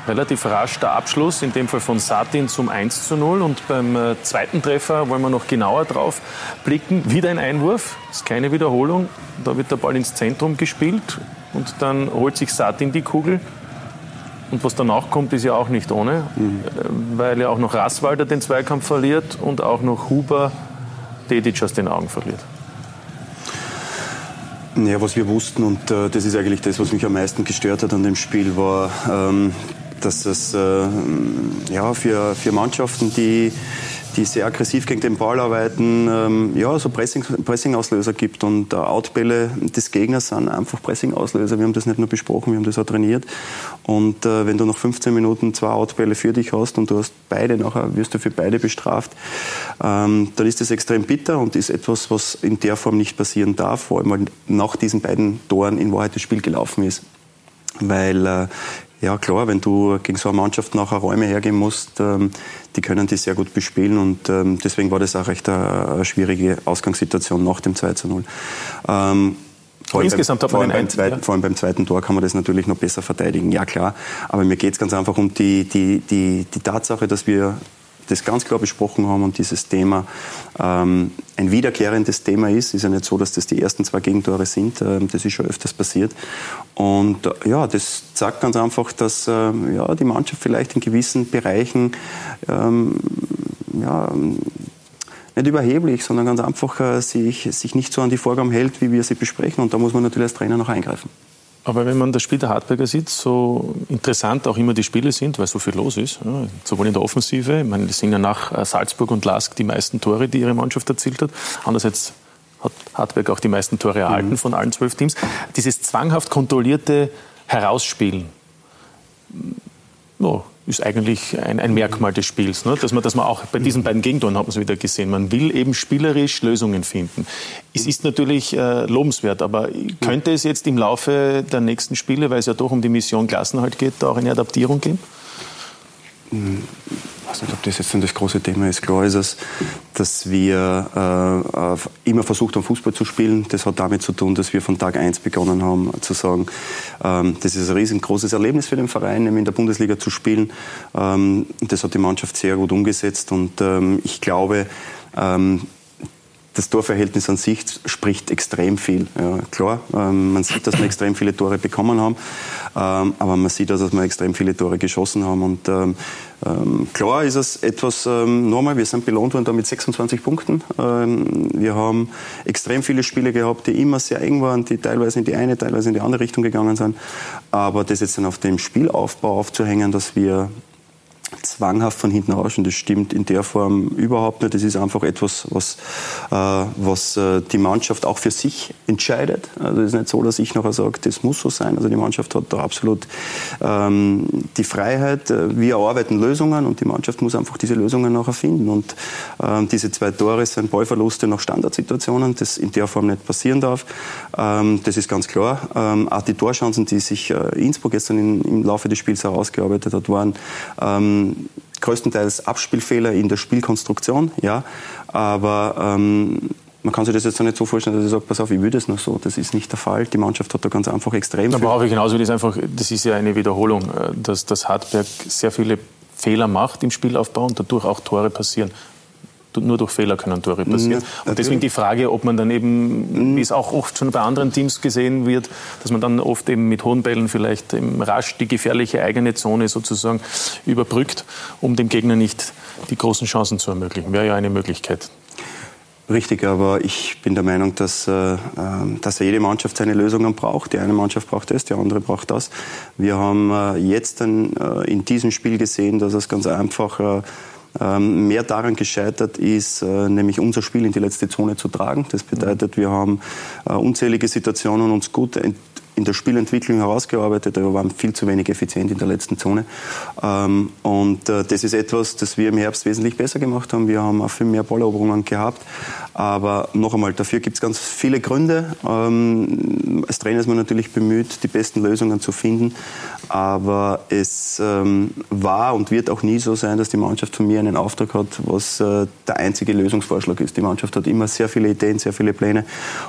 relativ rasch der Abschluss, in dem Fall von Satin zum 1 zu 0. Und beim äh, zweiten Treffer wollen wir noch genauer drauf blicken. Wieder ein Einwurf, ist keine Wiederholung. Da wird der Ball ins Zentrum gespielt und dann holt sich Satin die Kugel und was danach kommt, ist ja auch nicht ohne, mhm. weil ja auch noch Rasswalder den Zweikampf verliert und auch noch Huber Dedic aus den Augen verliert. Ja, was wir wussten, und äh, das ist eigentlich das, was mich am meisten gestört hat an dem Spiel, war, ähm, dass es äh, ja, für, für Mannschaften, die die sehr aggressiv gegen den Ball arbeiten, ähm, ja, so Pressing, Pressing-Auslöser gibt. Und äh, Outbälle des Gegners sind einfach Pressing-Auslöser. Wir haben das nicht nur besprochen, wir haben das auch trainiert. Und äh, wenn du nach 15 Minuten zwei Outbälle für dich hast und du hast beide nachher, wirst du für beide bestraft, ähm, dann ist das extrem bitter und ist etwas, was in der Form nicht passieren darf, vor allem nach diesen beiden Toren in Wahrheit das Spiel gelaufen ist. Weil äh, ja klar, wenn du gegen so eine Mannschaft nachher Räume hergeben musst, ähm, die können die sehr gut bespielen und ähm, deswegen war das auch recht eine, eine schwierige Ausgangssituation nach dem 2 zu 0. Ähm, vor Insgesamt beim, vor, allem beim zweiten, ja. vor allem beim zweiten Tor kann man das natürlich noch besser verteidigen, ja klar. Aber mir geht es ganz einfach um die, die, die, die Tatsache, dass wir das ganz klar besprochen haben und dieses Thema ähm, ein wiederkehrendes Thema ist. Ist ja nicht so, dass das die ersten zwei Gegentore sind. Ähm, das ist schon öfters passiert. Und äh, ja, das zeigt ganz einfach, dass äh, ja, die Mannschaft vielleicht in gewissen Bereichen ähm, ja, nicht überheblich, sondern ganz einfach äh, sich, sich nicht so an die Vorgaben hält, wie wir sie besprechen. Und da muss man natürlich als Trainer noch eingreifen. Aber wenn man das Spiel der Hartberger sieht, so interessant auch immer die Spiele sind, weil so viel los ist, ja, sowohl in der Offensive, ich meine, das sind ja nach äh, Salzburg und Lask die meisten Tore, die ihre Mannschaft erzielt hat. Andererseits hat Hartberg auch die meisten Tore erhalten mhm. von allen zwölf Teams. Dieses zwanghaft kontrollierte Herausspielen, oh, ist eigentlich ein, ein Merkmal des Spiels. Ne? Dass, man, dass man auch bei diesen beiden Gegentoren hat man es wieder gesehen. Man will eben spielerisch Lösungen finden. Es ist natürlich äh, lobenswert, aber könnte es jetzt im Laufe der nächsten Spiele, weil es ja doch um die Mission Klassenhalt geht, da auch eine Adaptierung geben? Ich weiß nicht, ob das jetzt das große Thema ist. Klar ist es, dass wir äh, immer versucht haben, Fußball zu spielen. Das hat damit zu tun, dass wir von Tag 1 begonnen haben zu sagen, ähm, das ist ein riesengroßes Erlebnis für den Verein, in der Bundesliga zu spielen. Ähm, das hat die Mannschaft sehr gut umgesetzt und ähm, ich glaube, ähm, das Torverhältnis an sich spricht extrem viel. Ja, klar, ähm, man sieht, dass wir extrem viele Tore bekommen haben, ähm, aber man sieht auch, dass wir extrem viele Tore geschossen haben. Und ähm, ähm klar ist es etwas, ähm, nochmal, wir sind belohnt worden da mit 26 Punkten. Ähm, wir haben extrem viele Spiele gehabt, die immer sehr eng waren, die teilweise in die eine, teilweise in die andere Richtung gegangen sind. Aber das jetzt dann auf dem Spielaufbau aufzuhängen, dass wir zwanghaft von hinten raus und das stimmt in der Form überhaupt nicht. Das ist einfach etwas, was, äh, was äh, die Mannschaft auch für sich entscheidet. Also es ist nicht so, dass ich nachher sage, das muss so sein. Also die Mannschaft hat da absolut ähm, die Freiheit. Wir erarbeiten Lösungen und die Mannschaft muss einfach diese Lösungen nachher finden. Und ähm, diese zwei Tore sind Ballverluste nach Standardsituationen, das in der Form nicht passieren darf. Ähm, das ist ganz klar. Ähm, auch die Torchancen, die sich äh, Innsbruck gestern in, im Laufe des Spiels herausgearbeitet hat, waren ähm, größtenteils Abspielfehler in der Spielkonstruktion, ja, aber ähm, man kann sich das jetzt auch nicht so vorstellen, dass ich sage, pass auf, ich will das nur so. Das ist nicht der Fall. Die Mannschaft hat da ganz einfach extrem Aber auch genauso, das, einfach, das ist ja eine Wiederholung, äh, dass, dass Hartberg sehr viele Fehler macht im Spielaufbau und dadurch auch Tore passieren nur durch Fehler können Tore passieren. Ja, und deswegen die Frage, ob man dann eben, wie es auch oft schon bei anderen Teams gesehen wird, dass man dann oft eben mit hohen Bällen vielleicht rasch die gefährliche eigene Zone sozusagen überbrückt, um dem Gegner nicht die großen Chancen zu ermöglichen. Wäre ja eine Möglichkeit. Richtig, aber ich bin der Meinung, dass, äh, ähm, dass jede Mannschaft seine Lösungen braucht. Die eine Mannschaft braucht das, die andere braucht das. Wir haben äh, jetzt dann äh, in diesem Spiel gesehen, dass es ganz einfach äh, ähm, mehr daran gescheitert ist, äh, nämlich unser Spiel in die letzte Zone zu tragen. Das bedeutet, wir haben äh, unzählige Situationen uns gut in der Spielentwicklung herausgearbeitet, aber waren viel zu wenig effizient in der letzten Zone. Ähm, und äh, das ist etwas, das wir im Herbst wesentlich besser gemacht haben. Wir haben auch viel mehr Balleroberungen gehabt. Aber noch einmal, dafür gibt es ganz viele Gründe. Ähm, als Trainer ist man natürlich bemüht, die besten Lösungen zu finden. Aber es ähm, war und wird auch nie so sein, dass die Mannschaft von mir einen Auftrag hat, was äh, der einzige Lösungsvorschlag ist. Die Mannschaft hat immer sehr viele Ideen, sehr viele Pläne.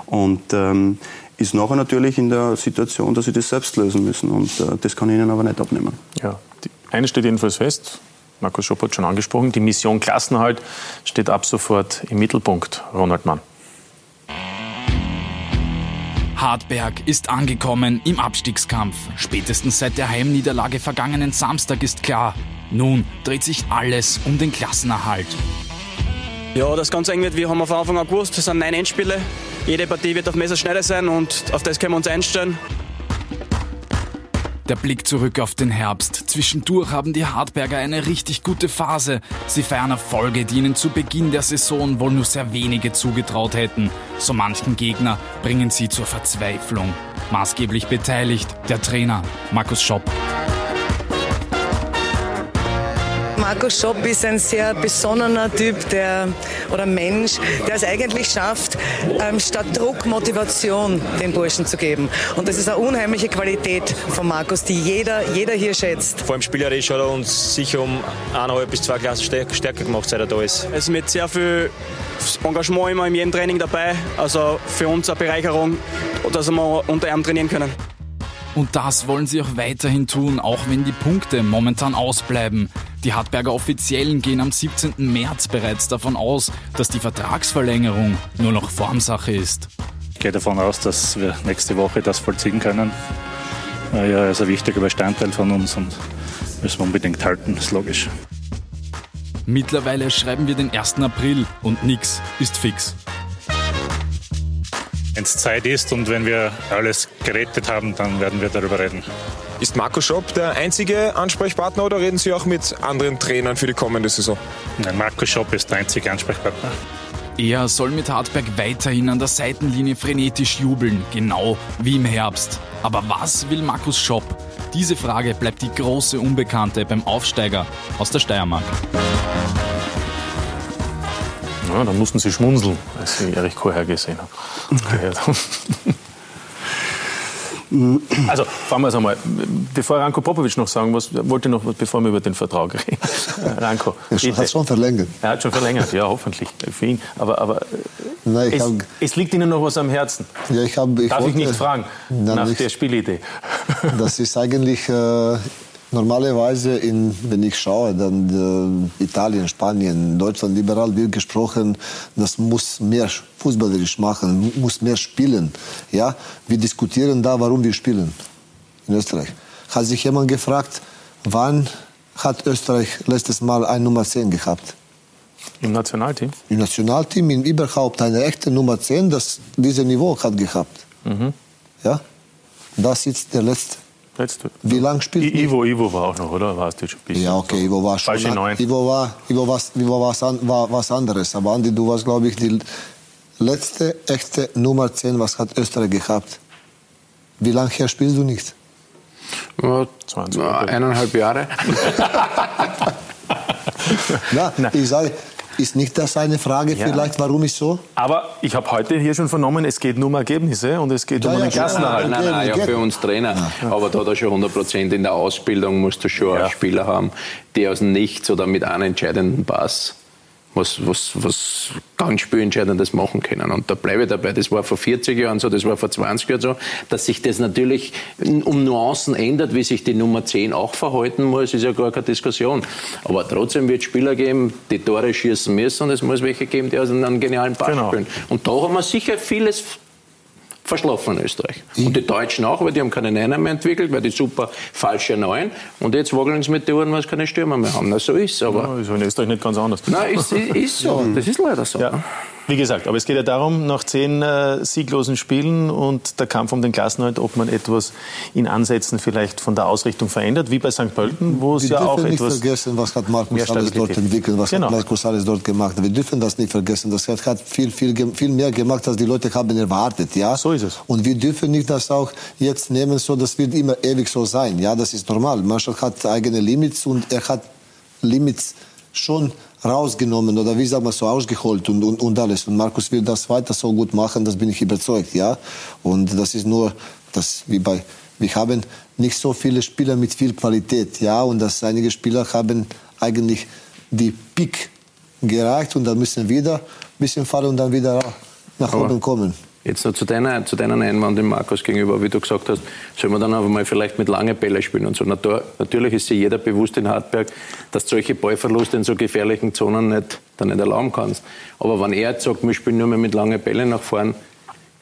Und ist nachher natürlich in der Situation, dass sie das selbst lösen müssen. Und äh, das kann ich ihnen aber nicht abnehmen. Ja, die, eines steht jedenfalls fest. Markus Schopp hat schon angesprochen, die Mission Klassenhalt steht ab sofort im Mittelpunkt. Ronald Mann. Hartberg ist angekommen im Abstiegskampf. Spätestens seit der Heimniederlage vergangenen Samstag ist klar, nun dreht sich alles um den Klassenerhalt. Ja, das ganz eng wird. Wir haben auf Anfang an gewusst, es sind neun Endspiele. Jede Partie wird auf Messerschneider sein und auf das können wir uns einstellen. Der Blick zurück auf den Herbst. Zwischendurch haben die Hartberger eine richtig gute Phase. Sie feiern Erfolge, die ihnen zu Beginn der Saison wohl nur sehr wenige zugetraut hätten. So manchen Gegner bringen sie zur Verzweiflung. Maßgeblich beteiligt der Trainer Markus Schopp. Markus Schopp ist ein sehr besonnener Typ der, oder Mensch, der es eigentlich schafft, ähm, statt Druck Motivation den Burschen zu geben. Und das ist eine unheimliche Qualität von Markus, die jeder, jeder hier schätzt. Vor allem spielerisch hat er uns sicher um eineinhalb bis zwei Klassen stärker gemacht, seit er da ist. Es ist mit sehr viel Engagement immer in jedem Training dabei. Also für uns eine Bereicherung, dass wir unter ihm trainieren können. Und das wollen sie auch weiterhin tun, auch wenn die Punkte momentan ausbleiben. Die Hartberger Offiziellen gehen am 17. März bereits davon aus, dass die Vertragsverlängerung nur noch Formsache ist. Ich gehe davon aus, dass wir nächste Woche das vollziehen können. Ja, er ist ein wichtiger Bestandteil von uns und müssen wir unbedingt halten, ist logisch. Mittlerweile schreiben wir den 1. April und nix ist fix. Wenn es Zeit ist und wenn wir alles gerettet haben, dann werden wir darüber reden. Ist Marco Schopp der einzige Ansprechpartner oder reden Sie auch mit anderen Trainern für die kommende Saison? Nein, Marco Schopp ist der einzige Ansprechpartner. Er soll mit Hartberg weiterhin an der Seitenlinie frenetisch jubeln, genau wie im Herbst. Aber was will Markus Schopp? Diese Frage bleibt die große Unbekannte beim Aufsteiger aus der Steiermark. Ja, dann mussten sie schmunzeln, als sie Erich Koher gesehen haben. *laughs* Also, fangen wir es einmal. Bevor Ranko Popovic noch sagen was wollte noch, bevor wir über den Vertrag reden. *laughs* Ranko. Er hat schon verlängert. Er hat schon verlängert, ja, hoffentlich für ihn. Aber, aber Nein, es, hab, es, liegt Ihnen noch was am Herzen. Ja, ich hab, ich Darf wollte, ich nicht fragen nach nicht, der Spielidee? Das ist eigentlich äh, normalerweise, in, wenn ich schaue, dann äh, Italien, Spanien, Deutschland, liberal wird gesprochen, das muss mehr fußballerisch machen, muss mehr spielen. Ja, wir diskutieren da, warum wir spielen in Österreich. Hat sich jemand gefragt, wann hat Österreich letztes Mal ein Nummer 10 gehabt? Im Nationalteam? Im Nationalteam, in überhaupt eine echte Nummer 10, das dieses Niveau hat gehabt. Mhm. Ja? Das ist der letzte. Letzte. Wie lange spielt I Ivo, Ivo war auch noch, oder? Warst du schon ein bisschen Ja, okay, Ivo war schon. Falsche Neun. Ivo war, Ivo war, Ivo war, was, an, war was anderes. Aber Andi, du warst, glaube ich, die letzte echte Nummer 10, was hat Österreich gehabt. Wie lange her spielst du nicht? Ja, 20 eineinhalb Jahre. *laughs* Na, ich sage, ist nicht das eine Frage Ja. vielleicht, warum ist so? Aber ich habe heute hier schon vernommen, es geht nur um Ergebnisse und es geht Ja, um ja, den schon. Klassenerhalt. Nein, nein, ja, für uns Trainer. Aber da hat er schon 100 Prozent in der Ausbildung, musst du schon einen Spieler haben, die aus Nichts oder mit einem entscheidenden Pass was, was, was ganz spielentscheidendes machen können. Und da bleibe ich dabei. Das war vor 40 Jahren so, das war vor 20 Jahren so, dass sich das natürlich um Nuancen ändert, wie sich die Nummer 10 auch verhalten muss, ist ja gar keine Diskussion. Aber trotzdem wird es Spieler geben, die Tore schießen müssen und es muss welche geben, die aus einem genialen Pass spielen. Und da haben wir sicher vieles verschlafen in Österreich. Und die Deutschen auch, weil die haben keine Neuner mehr entwickelt, weil die super falsche Neuen. Und jetzt wackeln sie mit den Ohren, weil sie keine Stürmer mehr haben. Na, so ist es. Aber Ja, ist in Österreich nicht ganz anders. Nein, ist, ist, ist so. Das ist leider so. Ja. Wie gesagt, aber es geht ja darum, nach zehn äh, sieglosen Spielen und der Kampf um den Klassenerhalt, ob man etwas in Ansätzen vielleicht von der Ausrichtung verändert, wie bei St. Pölten, wo es Wir ja auch dürfen nicht etwas... vergessen, was hat Markus alles dort entwickelt, was Genau. hat Markus alles dort gemacht. Wir dürfen das nicht vergessen. Das hat, viel, viel, viel mehr gemacht, als die Leute haben erwartet. Ja? So ist es. Und wir dürfen nicht das auch jetzt nehmen, so das wird immer ewig so sein. Ja, das ist normal. Manchmal hat eigene Limits und er hat Limits schon rausgenommen oder wie sagt man so ausgeholt und, und, und alles. Und Markus will das weiter so gut machen, das bin ich überzeugt, ja. Und das ist nur, das wie bei, wir haben nicht so viele Spieler mit viel Qualität, ja. Und dass einige Spieler haben eigentlich die Peak gereicht und dann müssen wieder ein bisschen fallen und dann wieder nach oben kommen. Jetzt noch zu deiner, zu deinen Einwand dem Markus gegenüber, wie du gesagt hast, soll man dann einfach mal vielleicht mit langen Bälle spielen und so. Natürlich ist sich jeder bewusst in Hartberg, dass du solche Ballverluste in so gefährlichen Zonen nicht, dann nicht erlauben kannst. Aber wenn er jetzt sagt, wir spielen nur mehr mit langen Bällen nach vorn,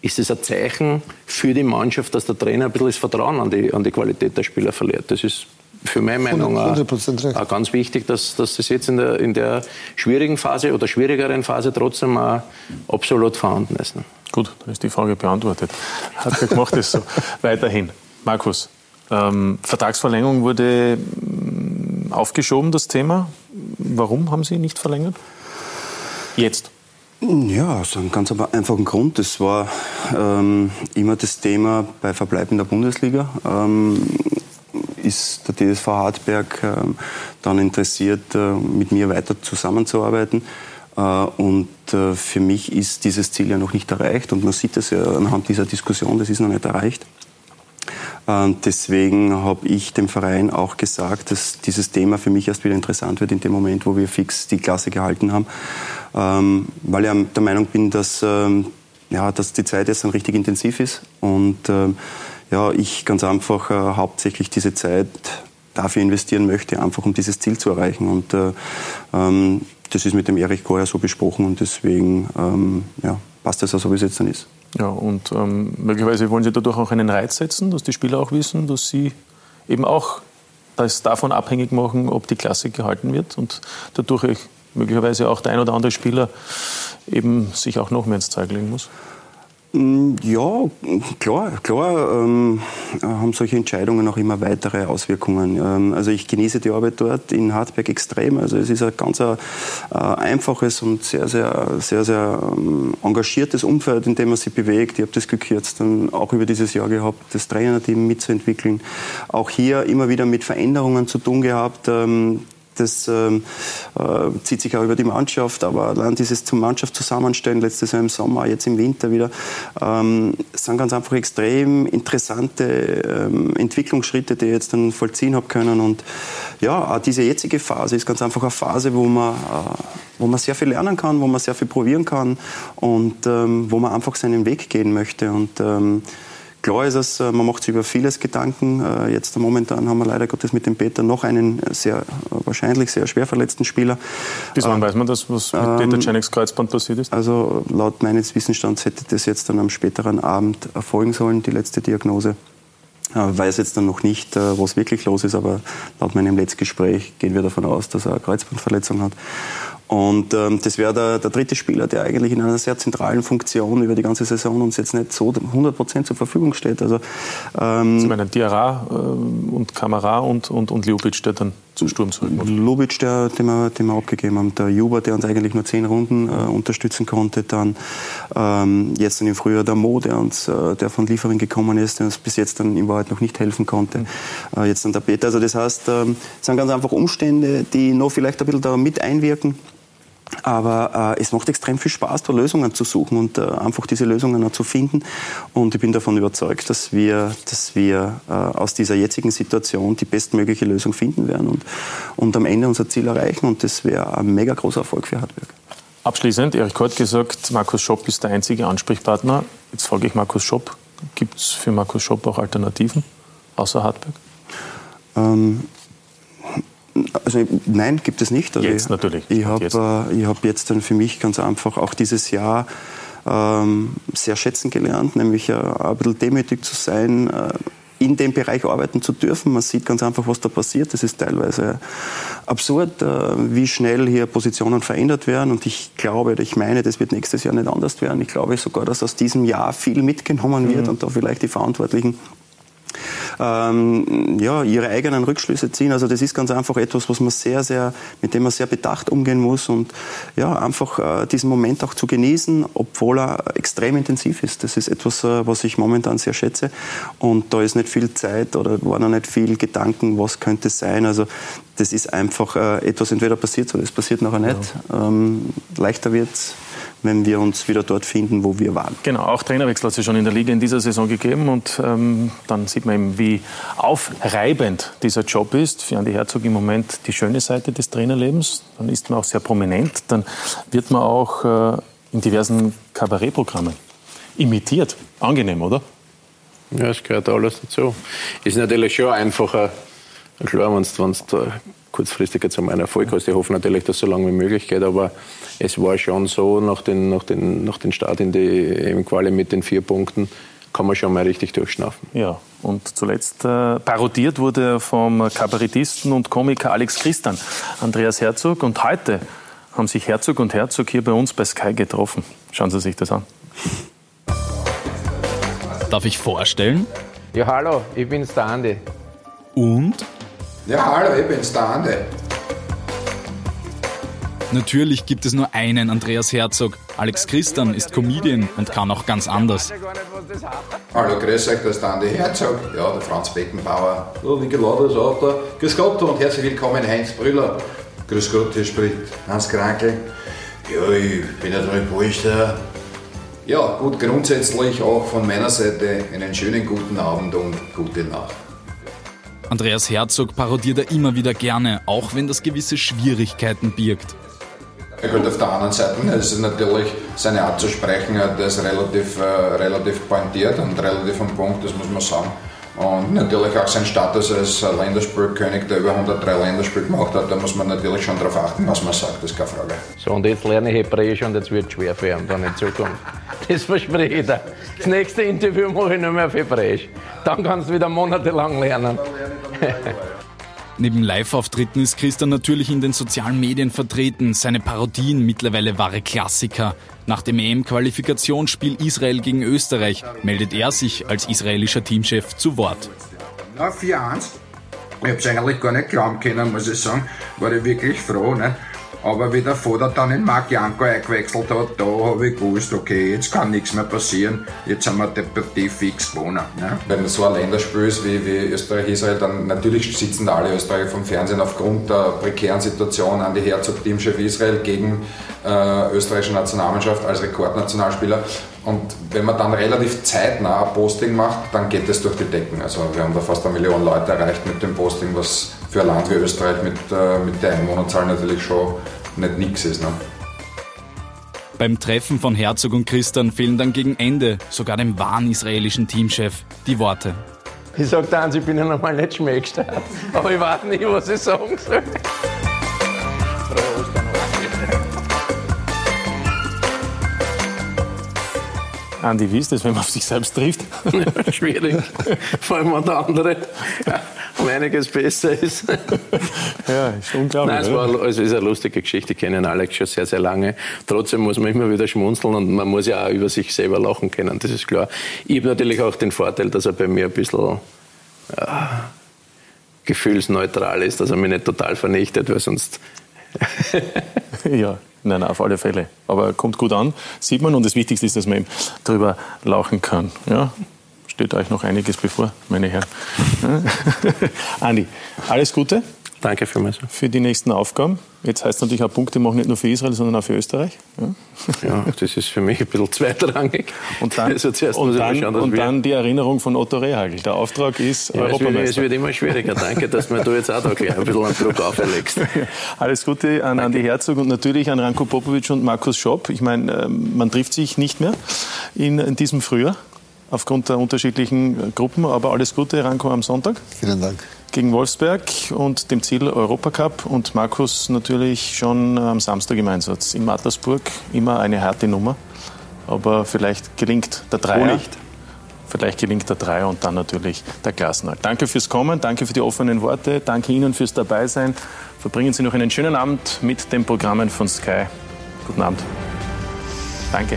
ist es ein Zeichen für die Mannschaft, dass der Trainer ein bisschen das Vertrauen an die, an die Qualität der Spieler verliert. Das ist für meine Meinung auch, 100% recht. auch ganz wichtig, dass, dass das jetzt in der, in der schwierigen Phase oder schwierigeren Phase trotzdem auch absolut vorhanden ist. Gut, dann ist die Frage beantwortet. Hat er gemacht, ist so. *laughs* Weiterhin. Markus, ähm, Vertragsverlängerung wurde mm, aufgeschoben, das Thema. Warum haben Sie nicht verlängert? Jetzt. Ja, aus einem ganz einfachen Grund. Das war ähm, immer das Thema bei Verbleib in der Bundesliga. Ähm, ist der TSV Hartberg ähm, dann interessiert, äh, mit mir weiter zusammenzuarbeiten. Äh, und äh, für mich ist dieses Ziel ja noch nicht erreicht. Und man sieht es ja anhand dieser Diskussion, das ist noch nicht erreicht. Ähm, Deswegen habe ich dem Verein auch gesagt, dass dieses Thema für mich erst wieder interessant wird in dem Moment, wo wir fix die Klasse gehalten haben. Ähm, Weil ich der Meinung bin, dass, ähm, ja, dass die Zeit jetzt dann richtig intensiv ist und ja, ich ganz einfach äh, hauptsächlich diese Zeit dafür investieren möchte, einfach um dieses Ziel zu erreichen. Und äh, ähm, das ist mit dem Erich Goyer so besprochen und deswegen ähm, ja, passt das auch so, wie es jetzt dann ist. Ja, und ähm, möglicherweise wollen Sie dadurch auch einen Reiz setzen, dass die Spieler auch wissen, dass sie eben auch das davon abhängig machen, ob die Klasse gehalten wird und dadurch möglicherweise auch der ein oder andere Spieler eben sich auch noch mehr ins Zeug legen muss? Mm, ja, klar, klar ähm, haben solche Entscheidungen auch immer weitere Auswirkungen. Ähm, also ich genieße die Arbeit dort in Hartberg extrem. Also es ist ein ganz äh, einfaches und sehr, sehr, sehr, sehr ähm, engagiertes Umfeld, in dem man sich bewegt. Ich habe das jetzt dann auch über dieses Jahr gehabt, das Trainerteam mitzuentwickeln. Auch hier immer wieder mit Veränderungen zu tun gehabt. Das ähm, äh, zieht sich auch über die Mannschaft, aber allein dieses zum Mannschaft zusammenstellen, letztes Jahr im Sommer, jetzt im Winter wieder, ähm, sind ganz einfach extrem interessante ähm, Entwicklungsschritte, die ich jetzt dann vollziehen habe können. Und ja, auch diese jetzige Phase ist ganz einfach eine Phase, wo man, äh, wo man sehr viel lernen kann, wo man sehr viel probieren kann und ähm, wo man einfach seinen Weg gehen möchte. Und ähm, Klar ist es, äh, man macht sich über vieles Gedanken. Äh, jetzt momentan haben wir leider Gottes mit dem Peter noch einen sehr, wahrscheinlich sehr schwer verletzten Spieler. Bis wann ähm, weiß man das, was mit ähm, Peter Czeniks Kreuzband passiert ist? Also laut meines Wissensstands hätte das jetzt dann am späteren Abend erfolgen sollen, die letzte Diagnose. Ich weiß jetzt dann noch nicht, äh, was wirklich los ist, aber laut meinem letzten Gespräch gehen wir davon aus, dass er eine Kreuzbandverletzung hat. Und ähm, das wäre der, der, dritte Spieler, der eigentlich in einer sehr zentralen Funktion über die ganze Saison uns jetzt nicht so 100 Prozent zur Verfügung steht. Also, ähm, Sie meinen Diarra äh, und Kamera und, und, und Ljubic, der dann zum Sturm zurück muss? Ljubic, der, den, wir, den wir abgegeben haben. Der Juba, der uns eigentlich nur zehn Runden äh, unterstützen konnte. Dann ähm, jetzt dann im Frühjahr der Mo, der, uns, äh, der von Liefering gekommen ist, der uns bis jetzt dann in Wahrheit noch nicht helfen konnte. Mhm. Äh, jetzt dann der Peter. Also das heißt, ähm, es sind ganz einfach Umstände, die noch vielleicht ein bisschen da mit einwirken. Aber äh, es macht extrem viel Spaß, da Lösungen zu suchen und äh, einfach diese Lösungen auch zu finden. Und ich bin davon überzeugt, dass wir, dass wir äh, aus dieser jetzigen Situation die bestmögliche Lösung finden werden und, und am Ende unser Ziel erreichen. Und das wäre ein mega großer Erfolg für Hartberg. Abschließend, Erich hat gesagt, Markus Schopp ist der einzige Ansprechpartner. Jetzt frage ich Markus Schopp, gibt es für Markus Schopp auch Alternativen außer Hartberg? Ähm, also nein, gibt es nicht. Also jetzt ich, natürlich. Ich habe jetzt. Äh, hab jetzt dann für mich ganz einfach auch dieses Jahr ähm, sehr schätzen gelernt, nämlich äh, ein bisschen demütig zu sein, äh, in dem Bereich arbeiten zu dürfen. Man sieht ganz einfach, was da passiert. Das ist teilweise absurd, äh, wie schnell hier Positionen verändert werden. Und ich glaube, ich meine, das wird nächstes Jahr nicht anders werden. Ich glaube sogar, dass aus diesem Jahr viel mitgenommen wird mhm. und da vielleicht die Verantwortlichen ähm, ja, ihre eigenen Rückschlüsse ziehen. Also das ist ganz einfach etwas, was man sehr, sehr, mit dem man sehr bedacht umgehen muss und ja, einfach äh, diesen Moment auch zu genießen, obwohl er extrem intensiv ist. Das ist etwas, äh, was ich momentan sehr schätze und da ist nicht viel Zeit oder war noch nicht viel Gedanken, was könnte es sein. Also das ist einfach äh, etwas, entweder passiert oder es passiert nachher nicht. Ja. Ähm, leichter wird es wenn wir uns wieder dort finden, wo wir waren. Genau, auch Trainerwechsel hat es ja schon in der Liga in dieser Saison gegeben und ähm, dann sieht man eben, wie aufreibend dieser Job ist. Für Andi Herzog im Moment die schöne Seite des Trainerlebens. Dann ist man auch sehr prominent, dann wird man auch äh, in diversen Kabarettprogrammen imitiert. Angenehm, oder? Ja, es gehört alles dazu. Ist natürlich schon einfacher, klar, wenn du kurzfristig jetzt einmal einen Erfolg hast. Ich hoffe natürlich, dass es so lange wie möglich geht, aber es war schon so, nach den, nach den, nach den Start in die im Quali mit den vier Punkten, kann man schon mal richtig durchschnaufen. Ja, und zuletzt äh, parodiert wurde er vom Kabarettisten und Komiker Alex Christian, Andreas Herzog. Und heute haben sich Herzog und Herzog hier bei uns bei Sky getroffen. Schauen Sie sich das an. Darf ich vorstellen? Ja, hallo, ich bin's, der Andi. Und? Ja, hallo, ich bin's, der Andi. Natürlich gibt es nur einen Andreas Herzog. Alex Christian ist Comedian und kann auch ganz anders. Hallo, grüß euch, das ist der Andi Herzog. Ja, der Franz Beckenbauer. So, wie geladen ist auch da. Grüß Gott und herzlich willkommen, Heinz Brüller. Grüß Gott, hier spricht Hans Krankel. Ja, ich bin ja der Polster. Ja, gut, grundsätzlich auch von meiner Seite einen schönen guten Abend und gute Nacht. Andreas Herzog parodiert er immer wieder gerne, auch wenn das gewisse Schwierigkeiten birgt. Ja gut, auf der anderen Seite ist es natürlich, seine Art zu sprechen, das ist relativ, äh, relativ pointiert und relativ am Punkt, das muss man sagen. Und natürlich auch sein Status als Länderspielkönig, der über 103 Länderspiele gemacht hat, da muss man natürlich schon darauf achten, was man sagt, das ist keine Frage. So, und jetzt lerne ich Hebräisch und jetzt wird es schwer für ihn dann in Zukunft. Das verspreche ich dir. Das nächste Interview mache ich nur mehr auf Hebräisch. Dann kannst du wieder monatelang lernen. *laughs* Neben Live-Auftritten ist Christian natürlich in den sozialen Medien vertreten. Seine Parodien mittlerweile wahre Klassiker. Nach dem EM-Qualifikationsspiel Israel gegen Österreich meldet er sich als israelischer Teamchef zu Wort. Na, 4-1. Ich habe es eigentlich gar nicht glauben können, muss ich sagen. War ich wirklich froh. Nicht? Aber wie der Vater dann in Marc Janko eingewechselt hat, da habe ich gewusst, okay, jetzt kann nichts mehr passieren. Jetzt haben wir die Partie fix gewonnen. Ne? Wenn so ein Länderspiel ist wie, wie Österreich-Israel, dann natürlich sitzen da alle Österreicher vom Fernsehen aufgrund der prekären Situation an die Herzog Teamchef Israel gegen äh, österreichische Nationalmannschaft als Rekordnationalspieler. Und wenn man dann relativ zeitnah ein Posting macht, dann geht es durch die Decken. Also wir haben da fast eine Million Leute erreicht mit dem Posting, was für ein Land wie Österreich mit, äh, mit der Einwohnerzahl natürlich schon nicht nix ist. Ne? Beim Treffen von Herzog und Christian fehlen dann gegen Ende sogar dem wahren israelischen Teamchef die Worte. Ich sag dir eins, ich bin ja noch mal nicht schmeckst, aber ich weiß nicht, was ich sagen soll. Andi, wie ist das, wenn man auf sich selbst trifft? *laughs* Schwierig. Vor allem, wenn der andere um einiges besser ist. Ja, ist unglaublich. Nein, es, war, es ist eine lustige Geschichte. Ich kenne Alex schon sehr, sehr lange. Trotzdem muss man immer wieder schmunzeln und man muss ja auch über sich selber lachen können, das ist klar. Ich habe natürlich auch den Vorteil, dass er bei mir ein bisschen ja, gefühlsneutral ist, dass er mich nicht total vernichtet, weil sonst. *laughs* ja. Nein, auf alle Fälle. Aber kommt gut an, sieht man. Und das Wichtigste ist, dass man eben drüber lachen kann. Ja? Steht euch noch einiges bevor, meine Herren. *laughs* Andi, alles Gute. Danke vielmals. Für die nächsten Aufgaben. Jetzt heißt es natürlich auch Punkte machen nicht nur für Israel, sondern auch für Österreich. Ja, ja das ist für mich ein bisschen zweitrangig. Und dann, also und dann, schauen, und dann die Erinnerung von Otto Rehagel. Der Auftrag ist ja, Europameister. Es wird, immer schwieriger. Danke, dass mir du jetzt auch da gleich ein bisschen einen Druck auferlegst. *laughs* Alles Gute an Andi Herzog und natürlich an Ranko Popovic und Markus Schopp. Ich meine, ähm, man trifft sich nicht mehr in, in diesem Frühjahr aufgrund der unterschiedlichen Gruppen. Aber alles Gute, Ranko, am Sonntag. Vielen Dank. Gegen Wolfsberg und dem Ziel Europacup und Markus natürlich schon am Samstag im Einsatz. In Mattersburg immer eine harte Nummer. Aber vielleicht gelingt der Dreier. Nicht. Vielleicht gelingt der Dreier und dann natürlich der Klassenerhalt. Danke fürs Kommen, danke für die offenen Worte, danke Ihnen fürs Dabeisein. Verbringen Sie noch einen schönen Abend mit den Programmen von Sky. Guten Abend. Danke.